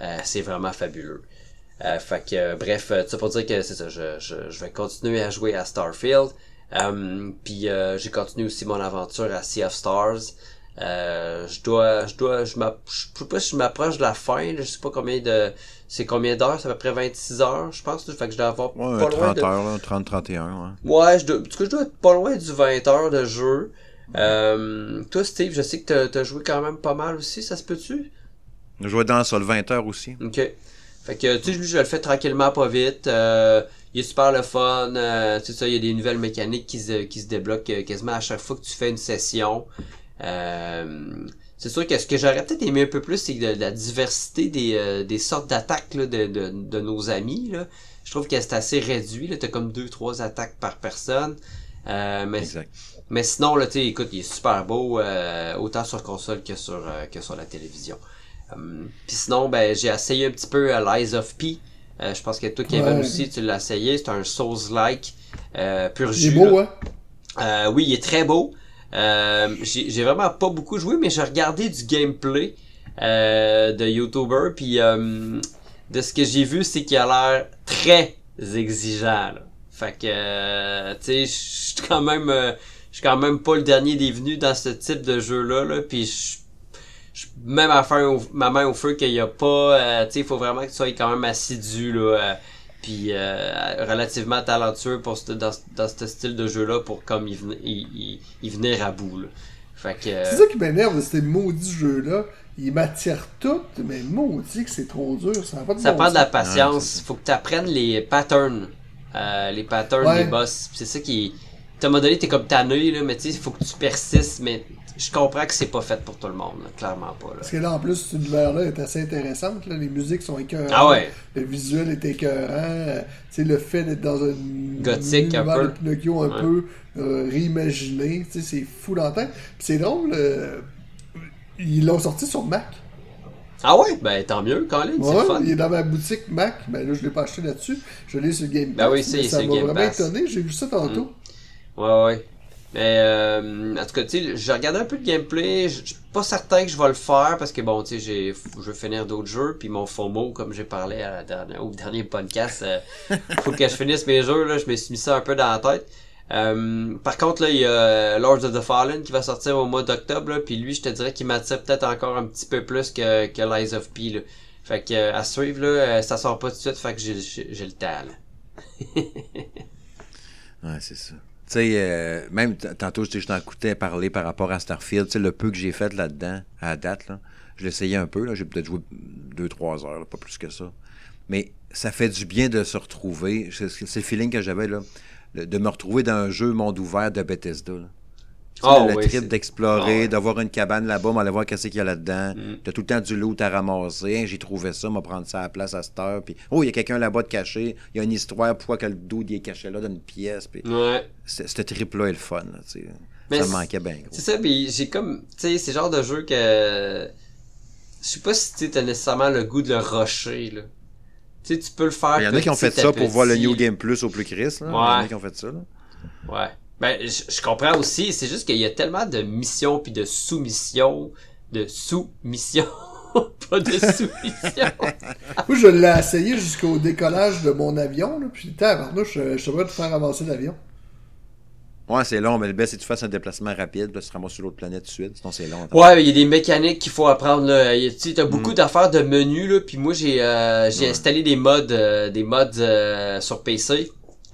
euh, c'est vraiment fabuleux. Euh, fait que, euh, bref, euh, ça pour dire que c'est ça, je, je, je, vais continuer à jouer à Starfield. puis j'ai continué aussi mon aventure à Sea of Stars. je dois, je dois, je, je sais pas si je m'approche de la fin, je sais pas combien de, c'est combien d'heures? C'est à peu près 26 heures, je pense. Fait que je dois avoir ouais, pas 30 loin de... heures, 30-31, ouais. Ouais, je dois, en tout cas, je dois être pas loin du 20 heures de jeu. Euh, toi, Steve, je sais que t'as as joué quand même pas mal aussi, ça se peut-tu? Je joué dans ça, le 20 heures aussi. OK. Fait que, tu sais, lui, je le fais tranquillement, pas vite. Euh, il est super le fun. Euh, tu sais, ça, il y a des nouvelles mécaniques qui se, qui se débloquent euh, quasiment à chaque fois que tu fais une session. Euh, c'est sûr que ce que j'aurais peut-être aimé un peu plus, c'est la diversité des, euh, des sortes d'attaques de, de, de, nos amis. Là. Je trouve que c'est assez réduit. Tu as comme deux, trois attaques par personne. Euh, mais, mais sinon, là, écoute, il est super beau, euh, autant sur console que sur, euh, que sur la télévision. Puis sinon, ben, j'ai essayé un petit peu Lies of P. je pense que toi, Kevin, aussi, tu l'as essayé. C'est un Souls-like pur jus. Il est beau, hein? oui, il est très beau. Euh, j'ai vraiment pas beaucoup joué, mais j'ai regardé du gameplay euh, de YouTuber, puis euh, de ce que j'ai vu, c'est qu'il a l'air très exigeant. Là. Fait que, tu sais, je suis quand même, je suis quand même pas le dernier des venus dans ce type de jeu-là, là, puis je même à faire ma main au feu qu'il y a pas, tu sais, il faut vraiment que tu sois quand même assidu, là puis euh, relativement talentueux pour dans, dans ce style de jeu là pour comme il, il, il, venir à bout là. Fait que C'est ça qui m'énerve de ces maudits jeux là, ils m'attirent toutes mais maudit que c'est trop dur, ça n'a pas de Ça prend de la patience, il faut que tu apprennes les patterns euh, les patterns des boss, c'est ça qui à un moment donné, t'es comme tanné, là, mais tu sais, il faut que tu persistes, mais je comprends que c'est pas fait pour tout le monde, clairement pas. Là. Parce que là, en plus, cet univers-là est assez intéressant. Là. Les musiques sont écœurantes. Ah ouais. Le visuel est écœurant. Euh, tu sais, le fait d'être dans un Gothique un peu. de Pinocchio un peu euh, réimaginé. Tu sais, c'est fou Puis c'est drôle, euh, ils l'ont sorti sur Mac. Ah ouais? Ben tant mieux, Colin, c'est ouais, Il est dans ma boutique Mac. Ben là, je l'ai pas acheté là-dessus. Je l'ai sur Game Pass. Ben oui, c'est Ça m'a vraiment étonné. J'ai vu ça tantôt. Mm. Ouais, ouais. Mais euh, en tout cas, tu sais, j'ai regardé un peu de gameplay. Je suis pas certain que je vais le faire parce que bon, tu sais, j'ai, je veux finir d'autres jeux. Puis mon FOMO, comme j'ai parlé à la au dernier podcast, euh, faut que je finisse mes jeux. Là, je me suis mis ça un peu dans la tête. Euh, par contre, là, il y a Lords of the Fallen qui va sortir au mois d'octobre. Puis lui, je te dirais qu'il m'attire peut-être encore un petit peu plus que, que Lies of P. Là. Fait que à suivre, là, ça sort pas tout de suite. Fait que j'ai, j'ai le temps. ouais, c'est ça. Sais, euh, même tantôt, je t'en écoutais parler par rapport à Starfield, tu le peu que j'ai fait là-dedans, à date, je l'essayais un peu, j'ai peut-être joué deux, trois heures, pas plus que ça. Mais ça fait du bien de se retrouver. C'est le feeling que j'avais, là, de me retrouver dans un jeu monde ouvert de Bethesda. Là. Oh, le trip d'explorer, ah, d'avoir une cabane là-bas, aller voir qu'est-ce qu'il y a là-dedans. Mm. T'as tout le temps du loot à ramasser. j'ai trouvé ça, m'a prendre ça à la place à cette heure. Puis, oh, il y a quelqu'un là-bas de caché. Il y a une histoire, pourquoi que le dude est caché là dans une pièce. Puis, ouais. Ce trip-là est le fun. ça me manquait bien. C'est ça, puis j'ai comme, tu sais, c'est le genre de jeu que, je sais pas si tu as nécessairement le goût de le rusher, là. Tu sais, tu peux le faire. Il y en a qui ont fait ça pour voir le New Game Plus au plus Chris, là. Il y en a qui ont fait ça, là. Ouais. Ben, je, comprends aussi. C'est juste qu'il y a tellement de missions puis de sous-missions, de sous-missions, pas de sous-missions. Moi, je l'ai essayé jusqu'au décollage de mon avion, là, puis tabarnouche, je, je devrais te faire avancer l'avion. Ouais, c'est long, mais le best, c'est que tu fasses un déplacement rapide, puis tu te ramasses sur l'autre planète tout de suite, sinon c'est long. Ouais, il y a des mécaniques qu'il faut apprendre, là. Tu as beaucoup mm. d'affaires de menus, là, puis moi, j'ai euh, j'ai installé des modes, euh, des modes euh, sur PC.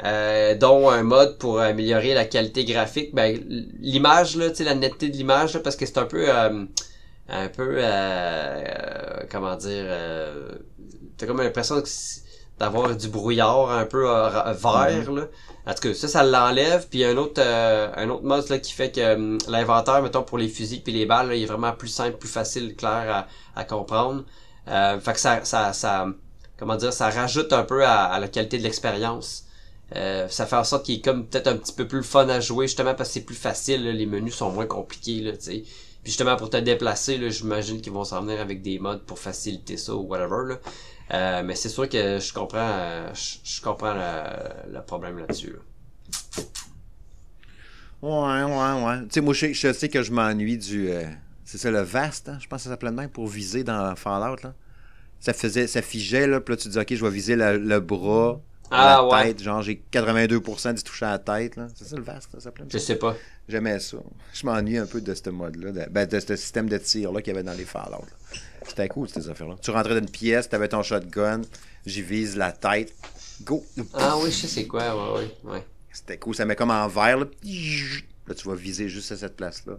Euh, dont un mode pour améliorer la qualité graphique. Ben, l'image, là, tu sais, la netteté de l'image, parce que c'est un peu, euh, un peu, euh, comment dire, t'as comme l'impression d'avoir du brouillard un peu vert, mm-hmm. là. En tout cas, ça, ça l'enlève. Puis un autre, un autre mode là, qui fait que l'inventaire, mettons, pour les fusils puis les balles, il est vraiment plus simple, plus facile, clair à, à comprendre. fait que ça, ça, ça, comment dire, ça rajoute un peu à la qualité de l'expérience. Euh, ça fait en sorte qu'il est comme peut-être un petit peu plus fun à jouer justement parce que c'est plus facile, les menus sont moins compliqués là. Puis justement pour te déplacer, là, j'imagine qu'ils vont s'en venir avec des modes pour faciliter ça ou whatever. Là. Euh, mais c'est sûr que je comprends euh, je, comprends le, problème là-dessus. Ouais, ouais, ouais. Tu sais, moi je, sais que je m'ennuie du. c'est ça le vaste, hein? je pense que ça s'appelait même pour viser dans Fallout là. Ça faisait. ça figeait là, puis là tu dis ok je vais viser le bras ah, la tête. Genre, j'ai 82% d'y toucher à la tête. Là. C'est ça le vaste, ça s'appelait? Je sais pas. J'aimais ça. Je m'ennuie un peu de ce mode-là, de, ben, de ce système de tir-là qu'il y avait dans les Fallout. C'était cool, ces affaires-là. Tu rentrais dans une pièce, t'avais ton shotgun, j'y vise la tête. Go! Ah oui, je sais c'est quoi, ouais, ouais. ouais. C'était cool, ça met comme en vert, là. Là, tu vas viser juste à cette place-là.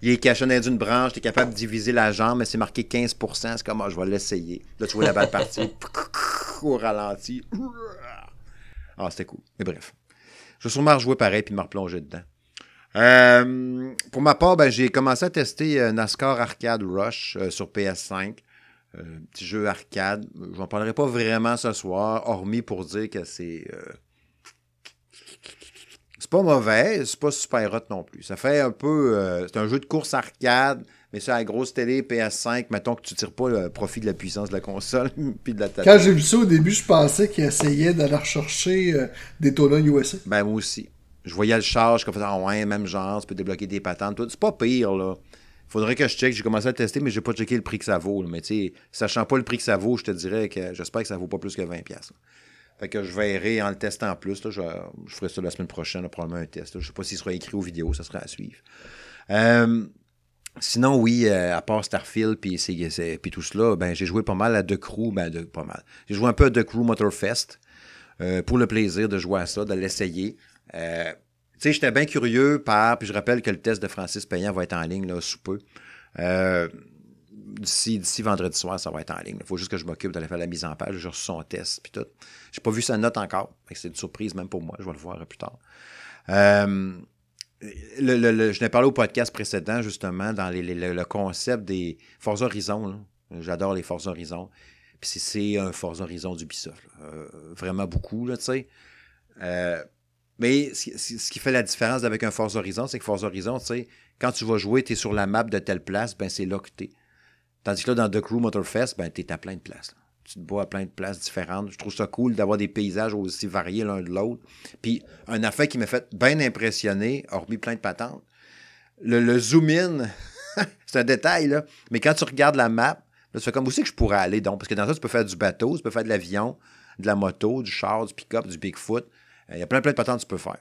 Il est caché dans une branche, tu es capable de diviser la jambe, mais c'est marqué 15%. C'est comme, ah, je vais l'essayer. Là, tu vois la balle partir au ralenti. Ah, c'était cool. Mais bref. Je vais sûrement rejouer pareil puis me replonger dedans. Euh, pour ma part, ben, j'ai commencé à tester euh, NASCAR Arcade Rush euh, sur PS5. petit jeu arcade. Je n'en parlerai pas vraiment ce soir, hormis pour dire que c'est. c'est pas mauvais, c'est pas super hot non plus. Ça fait un peu. c'est un jeu de course arcade mais sur la grosse télé PS5, mettons que tu tires pas le profit de la puissance de la console puis de la table. Quand j'ai vu ça au début, je pensais qu'il essayait d'aller rechercher euh, des tonneaux USA. Ben moi aussi. Je voyais le charge comme faisait ah ouais, même genre, tu peux débloquer des patentes, tout. C'est pas pire là. Faudrait que je check. J'ai commencé à le tester, mais j'ai pas checké le prix que ça vaut. Mais tu sais, sachant pas le prix que ça vaut, je te dirais que j'espère que ça vaut pas plus que 20$. Fait que je verrai en le testant en plus. Là, je, ferai ça la semaine prochaine, probablement un test. Je sais pas s'il sera écrit aux vidéos, ça sera à suivre. Euh, Sinon, oui, euh, à part Starfield puis, puis tout cela, ben, j'ai joué pas mal à The Crew, ben, de, pas mal. J'ai joué un peu à The Crew Motorfest euh, pour le plaisir de jouer à ça, de l'essayer. Euh, tu sais, j'étais bien curieux par, puis je rappelle que le test de Francis Payan va être en ligne là, sous peu. d'ici, vendredi soir, ça va être en ligne. Il faut juste que je m'occupe d'aller faire la mise en page. J'ai reçu son test, puis tout. J'ai pas vu sa note encore. C'est une surprise même pour moi. Je vais le voir plus tard. Euh, le, je n'ai parlé au podcast précédent, justement, dans le concept des Forza Horizon. J'adore les Forza Horizon. Puis c'est un Forza Horizon d'Ubisoft. Euh, vraiment beaucoup, là, tu sais. Euh, mais ce qui fait la différence avec un Forza Horizon, c'est que Forza Horizon, tu sais, quand tu vas jouer, tu es sur la map de telle place, ben c'est là que tu. Tandis que là, dans The Crew Motorfest, ben tu es à plein de places tu te bois à plein de places différentes. Je trouve ça cool d'avoir des paysages aussi variés l'un de l'autre. Puis, un affaire qui m'a fait bien impressionner, hormis plein de patentes, le, zoom-in, c'est un détail, là, mais quand tu regardes la map, tu fais comme aussi que je pourrais aller, donc, parce que dans ça, tu peux faire du bateau, tu peux faire de l'avion, de la moto, du char, du pick-up, du Bigfoot. Euh, il y a plein, plein de patentes que tu peux faire.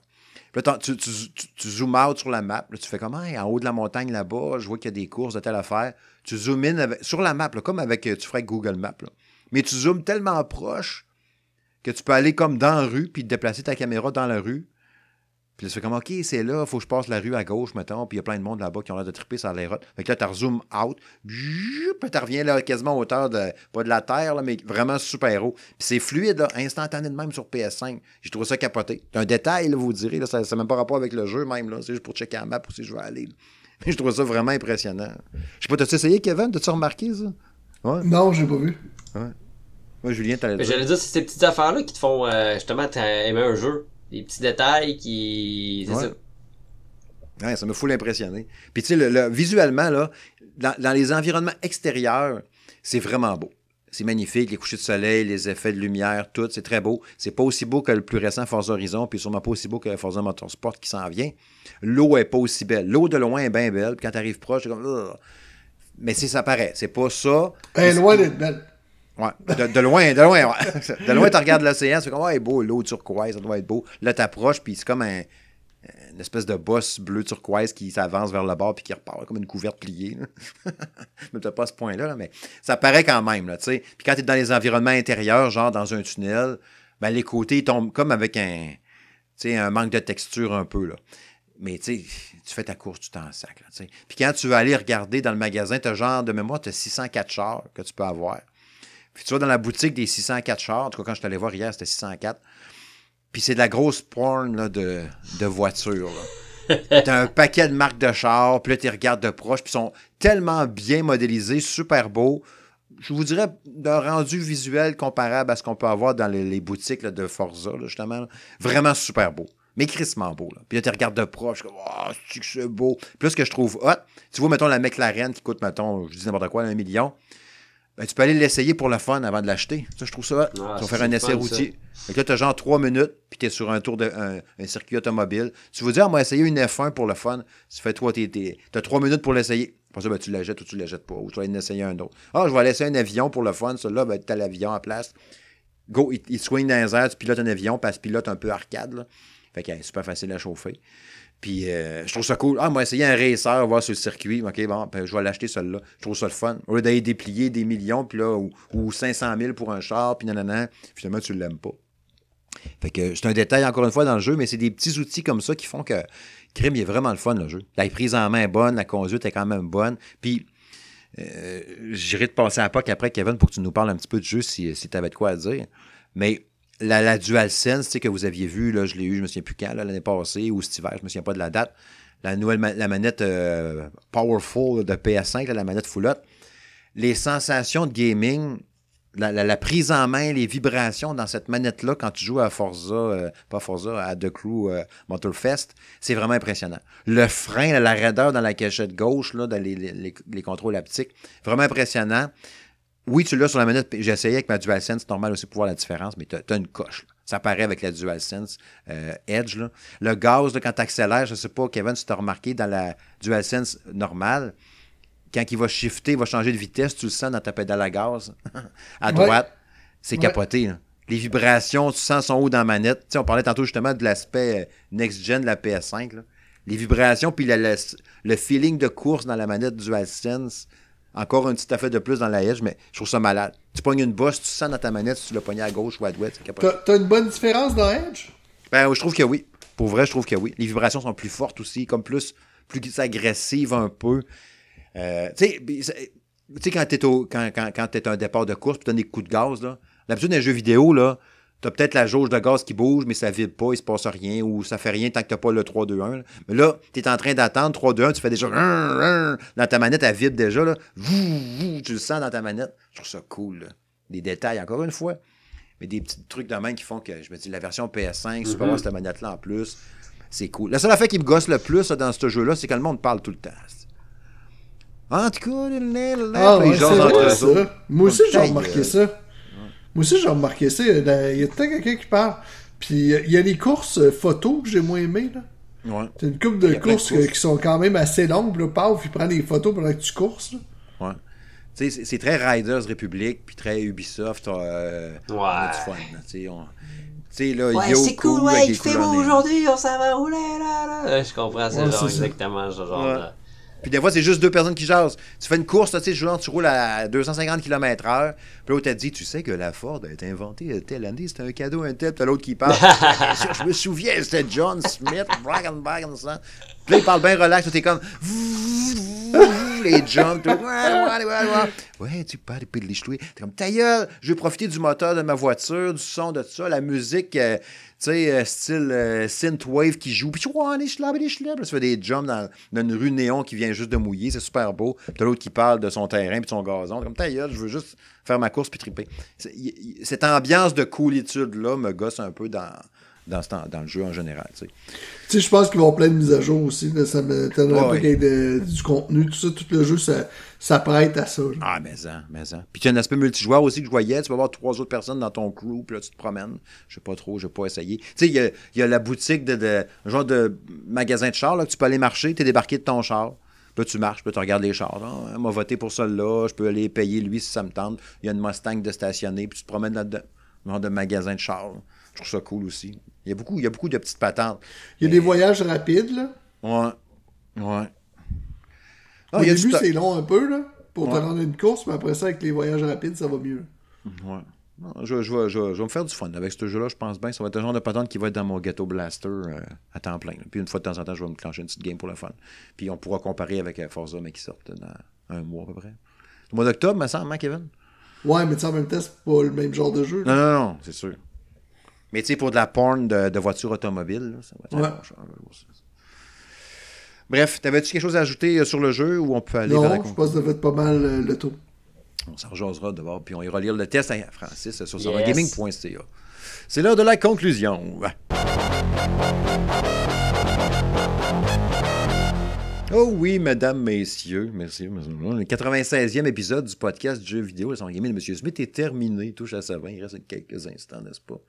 Puis là, tu, tu, out sur la map, tu fais comme, en haut de la montagne là-bas, je vois qu'il y a des courses de telle affaire. Tu zoomes in sur la map, comme avec, tu ferais Google Maps. Mais tu zoomes tellement proche que tu peux aller comme dans la rue, puis déplacer ta caméra dans la rue. Puis là, tu fais comme, OK, c'est là, faut que je passe la rue à gauche, mettons, puis il y a plein de monde là-bas qui ont l'air de triper sur les routes. Fait que là, tu rezoom out, puis tu reviens là, quasiment à hauteur de, pas de la terre, mais vraiment super haut. Puis c'est fluide, là, instantané de même sur PS5. J'ai trouvé ça capoté. C'est un détail, vous direz, ça n'a même pas rapport avec le jeu, même, là. C'est juste pour checker la map où si je veux aller. Mais je trouve ça vraiment impressionnant. Je sais pas, t'as-tu essayé, Kevin? T'as-tu remarqué ça? Ouais. Non, j'ai pas vu. Ouais. Moi, Julien, t'allais dire? J'allais dire, c'est ces petites affaires-là qui te font, euh, justement, aimer un jeu. Des petits détails qui. C'est ça. Ouais, ça me fout l'impressionner. Puis tu sais, le, visuellement, là, dans, les environnements extérieurs, c'est vraiment beau. C'est magnifique, les couchers de soleil, les effets de lumière, tout, c'est très beau. C'est pas aussi beau que le plus récent Forza Horizon, puis sûrement pas aussi beau que Forza Motorsport qui s'en vient. L'eau est pas aussi belle. L'eau de loin est bien belle, puis quand tu arrives proche, c'est comme... Mais c'est ça paraît. C'est pas ça. Elle est loin d'être belle. Ouais. De, loin, de loin, ouais. De loin, tu regardes l'océan, c'est comme, ouais, beau, l'eau turquoise, ça doit être beau. Là, t'approches, puis c'est comme un, une espèce de bosse bleu turquoise qui s'avance vers le bord puis qui repart comme une couverte pliée. mais t'as pas ce point-là, mais ça paraît quand même, là, tu sais. Puis quand tu es dans les environnements intérieurs, genre dans un tunnel, ben les côtés tombent comme avec un, un manque de texture un peu, là. Mais tu fais ta course, tu t'en sac. Puis quand tu vas aller regarder dans le magasin, tu as genre de mémoire, tu as 604 chars que tu peux avoir. Puis tu vas dans la boutique des 604 chars, en tout cas quand je suis allé voir hier, c'était 604. Puis c'est de la grosse porn là, de, de voitures. T'as un paquet de marques de chars, puis là, tu regardes de proche, puis ils sont tellement bien modélisés, super beaux. Je vous dirais d'un rendu visuel comparable à ce qu'on peut avoir dans les, boutiques de Forza, justement. Vraiment super beau. Mais crissement beau. Là. Puis là, tu regardes de proche, comme, oh, c'est beau. Puis là, ce que je trouve hot, tu vois, mettons, la McLaren qui coûte, mettons, je dis n'importe quoi, un million. Ben, tu peux aller l'essayer pour le fun avant de l'acheter. Ça, je trouve ça. Ah, tu vas faire un essai routier. Fait là, tu as genre trois minutes, puis tu es sur un tour de un, circuit automobile. Tu veux dire, on va essayer une F1 pour le fun. Tu fais toi, tu as trois minutes pour l'essayer. Pour ça, ben, tu la jettes ou tu la jettes pas. Ou tu vas en essayer un autre. Ah, je vais laisser un avion pour le fun. Celui-là, ben, tu as l'avion en place. Go, il, swing dans les airs, tu pilotes un avion, tu pilote un peu arcade. Là. Fait que c'est super facile à chauffer. Puis euh, je trouve ça cool. Ah, moi, essayer un racer, voir sur le circuit. OK, bon, ben, je vais l'acheter celui-là. Je trouve ça le fun. Au lieu d'aller déplier des millions, puis là, ou, ou, 500 000 pour un char, puis nanana, finalement, tu l'aimes pas. Fait que c'est un détail, encore une fois, dans le jeu, mais c'est des petits outils comme ça qui font que Crime, il est vraiment le fun, le jeu. La prise en main est bonne, la conduite est quand même bonne. Puis, euh, j'irai te passer à POC après, Kevin, pour que tu nous parles un petit peu du jeu si, si tu avais de quoi à dire. Mais la, DualSense que vous aviez vu, là, je l'ai eu, je me souviens plus quand, l'année passée ou cet hiver, je me souviens pas de la date. La nouvelle la manette euh, Powerful de PS5, la manette Full Les sensations de gaming, la, prise en main, les vibrations dans cette manette-là quand tu joues à Forza, euh, pas Forza, à The Crew euh, Motorfest, c'est vraiment impressionnant. Le frein, la raideur dans la cachette gauche, là, dans les, les, les contrôles haptiques, vraiment impressionnant oui, tu l'as sur la manette. J'ai essayé avec ma DualSense, normal aussi pour voir la différence, mais tu as, une coche. Ça paraît avec la DualSense euh, Edge. Le gaz, quand tu accélères, je ne sais pas, Kevin, si tu as remarqué dans la DualSense normale, quand il va shifter, il va changer de vitesse, tu le sens dans ta pédale à gaz à droite. C'est capoté. Les vibrations, tu sens son haut dans la manette. on parlait tantôt justement de l'aspect euh, next-gen de la PS5. Les vibrations, puis le, feeling de course dans la manette DualSense encore un petit affaire de plus dans la Edge, mais je trouve ça malade. Tu pognes une bosse, tu sens dans ta manette si tu l'as pogné à gauche ou à droite. T'as une bonne différence dans Edge? Ben, je trouve que oui. Pour vrai, je trouve que oui. Les vibrations sont plus fortes aussi, comme plus, plus agressives un peu. Euh, tu sais, quand t'es quand, quand, quand un départ de course, tu donnes des coups de gaz, là. L'habitude d'un jeu vidéo, là, T'as peut-être la jauge de gaz qui bouge, mais ça vide pas, il se passe rien, ou ça fait rien tant que t'as pas le 3-2-1. Mais là, t'es en train d'attendre 3-2-1, tu fais déjà dans ta manette, elle vibre déjà, là. tu le sens dans ta manette. Je trouve ça cool, là. Des détails, encore une fois. Mais des petits trucs de main qui font que je me dis la version PS5, tu peux avoir cette manette-là en plus. C'est cool. La seule affaire qui me gosse le plus dans ce jeu-là, c'est que le monde parle tout le temps. En tout cas, ah, les gens Moi aussi, j'ai remarqué ça. Moi aussi, j'ai remarqué ça. Il y a, peut-être quelqu'un qui parle. Puis il y a les courses euh, photos que j'ai moins aimées. Là. Ouais. C'est une couple de courses, qui sont quand même assez longues. Là, Paf, il prend des photos pendant que tu courses. Ouais. Tu sais, c'est très Riders Republic, puis très Ubisoft. Euh, ouais. On a du fun. Tu sais, là, ouais, c'est cool, ouais, il fait beau aujourd'hui, on s'en va rouler, là, là. Je comprends, c'est genre exactement ce genre là. Puis des fois, c'est juste deux personnes qui jasent. Tu fais une course, tu sais, genre, tu roules à 250 km/h. Puis l'autre t'a dit, tu sais que la Ford a été inventée telle année, c'était un cadeau, un tel. Puis l'autre qui parle. je me souviens, c'était John Smith, Dragon ça. Puis là, il parle bien relax, t'es comme. les jumps, tout. Ouais, tu parles, puis les T'es comme, ta gueule, je vais profiter du moteur de ma voiture, du son de ça, la musique. Euh, sais, euh, style euh, synthwave qui joue. Puis tu vois, les schlabs, les schlabs. Tu fais des jumps dans, une rue néon qui vient juste de mouiller. C'est super beau. Puis l'autre qui parle de son terrain puis de son gazon. Comme ta gueule, je veux juste faire ma course puis triper. Cette ambiance de coolitude-là me gosse un peu dans, dans, dans le jeu en général. Tu sais, je pense qu'ils vont plein de mises à jour aussi. Ça me qu'il y ait du contenu, tout ça, tout le jeu, ça, ça prête à ça. Ah, mais ça, mais ça. Puis tu as un aspect multijoueur aussi que je voyais. Tu vas avoir trois autres personnes dans ton crew, puis là, tu te promènes. Je sais pas trop, je vais pas essayer. Tu sais, il y a, y a, la boutique de, de, genre de magasin de chars, là, que tu peux aller marcher, tu es débarqué de ton char. Là, tu marches, puis tu regardes les chars. Là. Elle m'a voté pour celle-là, je peux aller payer lui si ça me tente. Il y a une Mustang de stationner, puis tu te promènes là-dedans. Genre de magasin de chars. Je trouve ça cool aussi. Il y a beaucoup, il y a beaucoup de petites patentes. Il y a des voyages rapides, là. Ouais. Ouais. Au début, c'est long un peu, là, pour te rendre une course, mais après ça, avec les voyages rapides, ça va mieux. Ouais. je, je, vais, je, vais, me faire du fun avec ce jeu-là, je pense bien. Ça va être un genre de patente qui va être dans mon ghetto blaster euh, à temps plein. Puis une fois de temps en temps, je vais me clencher une petite game pour le fun. Puis on pourra comparer avec euh, Forza, mais qui sort dans un mois à peu près. Le mois d'octobre, me semble, hein, Kevin? Ouais, mais en même temps, c'est pas le même genre de jeu. Non, non, non, c'est sûr. Mais tu sais, pour de la porn de, de voiture automobile, ça va être ouais. Bref, t'avais-tu quelque chose à ajouter euh, sur le jeu ou on peut aller non, vers la je pense que ça va être pas mal euh, le tour. On s'en rejasera voir, puis on ira lire le test à Francis sur yes. gaming.ca. C'est l'heure de la conclusion. Oh oui, mesdames, messieurs, merci. Le 96e épisode du podcast Jeux vidéo, le son gaming de M. Smith est terminé. Touche à sa fin. Il reste quelques instants, n'est-ce pas?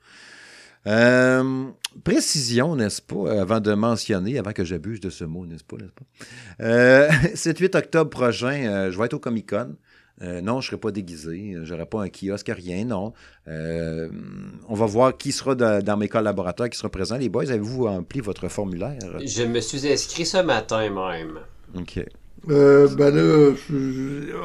Euh, précision, n'est-ce pas, avant de mentionner, avant que j'abuse de ce mot, n'est-ce pas, n'est-ce pas? Euh, 7-8 octobre prochain, euh, je vais être au Comic Con. Euh, non, je ne serai pas déguisé, je n'aurai pas un kiosque, rien, non. on va voir qui sera dans mes collaborateurs, qui sera présent. Les boys, avez-vous rempli votre formulaire? Je me suis inscrit ce matin même. OK. Euh, ben là,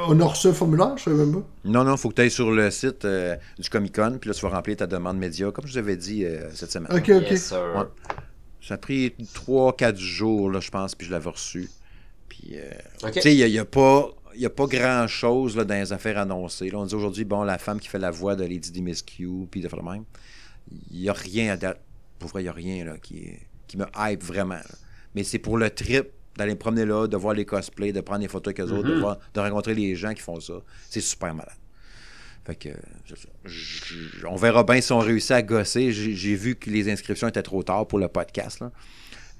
on a reçu un formulaire, je sais même pas. Non, non, il faut que tu ailles sur le site euh, du Comic Con, puis là, tu vas remplir ta demande média, comme je vous avais dit euh, cette semaine. Ok, ok. Ça a pris 3-4 jours, là, je pense, puis je l'avais reçu. Puis, tu sais, il n'y a, pas. a pas grand-chose dans les affaires annoncées. Là, on dit aujourd'hui, bon, la femme qui fait la voix de Lady Dimitrescu, puis de faire le même. Il n'y a rien à date. Pour vrai, il n'y a rien là, qui, qui me hype vraiment. Mais c'est pour le trip d'aller me promener là, de voir les cosplays, de prendre des photos avec eux autres, de, mhm. voir, de rencontrer les gens qui font ça. C'est super malade. Fait que, on verra bien si on réussit à gosser. J'ai vu que les inscriptions étaient trop tard pour le podcast.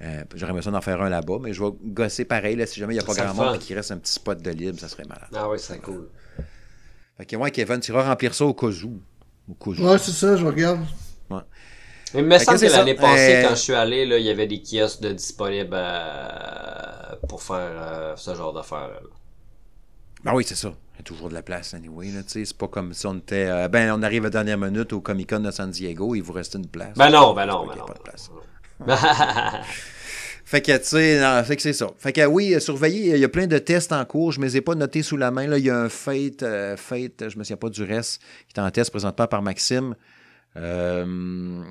Euh, J'aurais besoin d'en faire un là-bas, mais je vais gosser pareil. Là, si jamais il n'y a pas grand monde et qu'il reste un petit spot de libre, ça serait malade. Ah oui, c'est cool. Fait que, ouais, Kevin, tu iras remplir ça au cas où. Au Ouais, c'est ça, je regarde. Mais il me semble que, l'année passée, euh, quand je suis allé, là, il y avait des kiosques de disponibles pour faire euh, ce genre d'affaires. Ben oui, c'est ça. Il y a toujours de la place, anyway. C'est pas comme si on était. Euh, ben, on arrive à la dernière minute au Comic Con de San Diego, il vous reste une place. Ben non, ben non, ben non. Pas de place. fait que, tu sais, fait que c'est ça. Fait que, oui, surveillez, il y a plein de tests en cours. Je ne les ai pas notés sous la main. Là. Il y a un Fate, Fate, je me souviens pas du reste, qui est en test présentement par Maxime. Euh...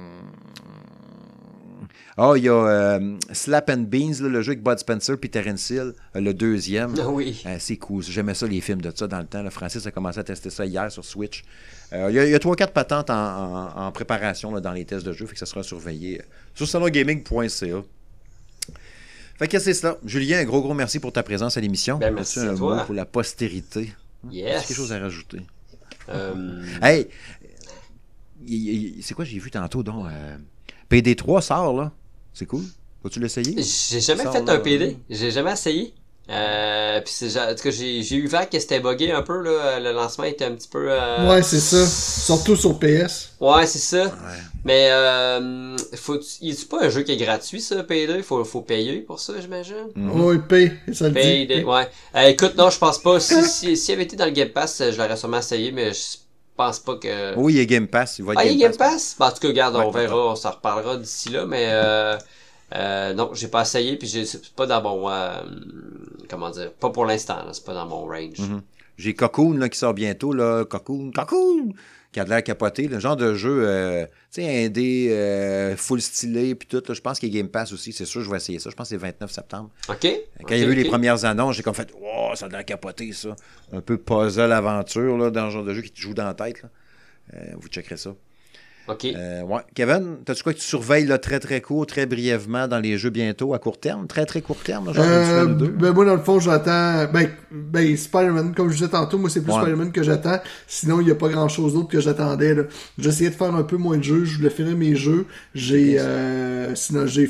Oh, il y a euh, Slap and Beans, le jeu avec Bud Spencer puis Terence Hill, euh, le deuxième. Ah oui. Euh, c'est cool. J'aimais ça, les films de ça dans le temps. Le Francis a commencé à tester ça hier sur Switch. Il y a trois, quatre patentes en, préparation dans les tests de jeu, fait que ça sera surveillé sur salongaming.ca. Fait que c'est cela. Julien, un gros, gros merci pour ta présence à l'émission. Ben, merci à toi. pour la postérité? Yes. quelque chose à rajouter? Hey, c'est quoi j'ai vu tantôt donc euh, PD3 sort là. C'est cool. Vas-tu l'essayer? J'ai jamais fait un PD. J'ai jamais essayé. Euh, puis en tout cas, j'ai eu vague que c'était buggé un peu là. Le lancement était un petit peu. Euh... Ouais, c'est ça. Surtout sur PS. Ouais, c'est ça. Mais euh, faut, il est pas un jeu qui est gratuit ça, PD. Il faut, faut payer pour ça, j'imagine. Mm -hmm. Oui, paye. Ça le dit. Ouais. Euh, écoute, non, je pense pas. Si, si, si, avait été dans le Game Pass, je l'aurais sûrement essayé, mais je pense pas que. Oui, il y a Game Pass. Il va ah, il y a Game Pass? Bah, en tout cas, regarde, on verra, on s'en reparlera d'ici là, mais euh, euh, non, j'ai pas essayé, puis c'est pas dans mon. Euh, comment dire? Pas pour l'instant, c'est pas dans mon range. Mm -hmm. J'ai Cocoon là, qui sort bientôt, là. Cocoon, Cocoon! Qui a de l'air capoté. Le genre de jeu, euh, tu sais, indé, euh, full stylé, puis tout. je pense qu'il y a Game Pass aussi. C'est sûr, je vais essayer ça. Je pense que c'est le 29 septembre. OK. Quand il y a eu les premières annonces, j'ai comme fait, wow, ça a de l'air capoté, ça. Un peu puzzle aventure, là, dans le genre de jeu qui te joue dans la tête. Là. Euh, vous checkerez ça. OK. Euh, ouais. Kevin, t'as-tu quoi que tu surveilles là, très très court, très brièvement dans les jeux bientôt, à court terme? Très très court terme, genre euh, Ben moi, dans le fond, j'attends. Ben, ben Spider-Man, comme je disais tantôt, moi c'est plus Spider-Man que j'attends. Sinon, il n'y a pas grand chose d'autre que j'attendais. J'essayais de faire un peu moins de jeux, je voulais finir mes jeux. J'ai euh, sinon j'ai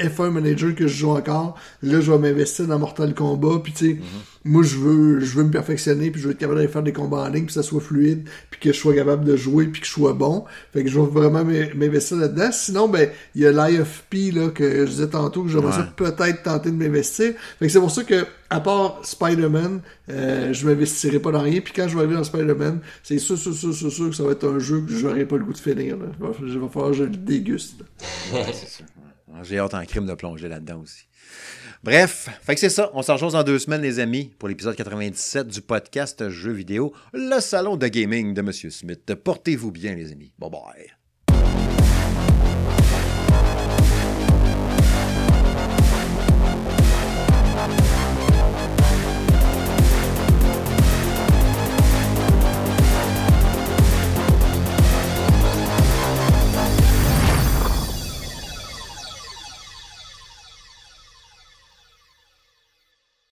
F1 Manager que je joue encore. Là, je vais m'investir dans Mortal Kombat. Puis, tu sais, moi, je veux, je veux me perfectionner. Puis, je veux être capable de faire des combats en ligne. Puis, que ça soit fluide. Puis, que je sois capable de jouer. Puis, que je sois bon. Fait que je vais vraiment m'investir là-dedans. Sinon, ben, il y a l'IFP, là, que je disais tantôt, que j'aimerais peut-être tenter de m'investir. Fait que c'est pour ça que, à part Spider-Man, euh, je m'investirai pas dans rien. Puis, quand je vais arriver dans Spider-Man, c'est sûr, sûr, sûr, sûr, sûr que ça va être un jeu que j'aurai pas le goût de finir, là. Il va falloir que je le déguste. c'est ça. J'ai hâte en crime de plonger là-dedans aussi. Bref, fait c'est ça. On s'en chose dans deux semaines, les amis, pour l'épisode 97 du podcast Jeux vidéo, le salon de gaming de M. Smith. Portez-vous bien, les amis. Bye bye.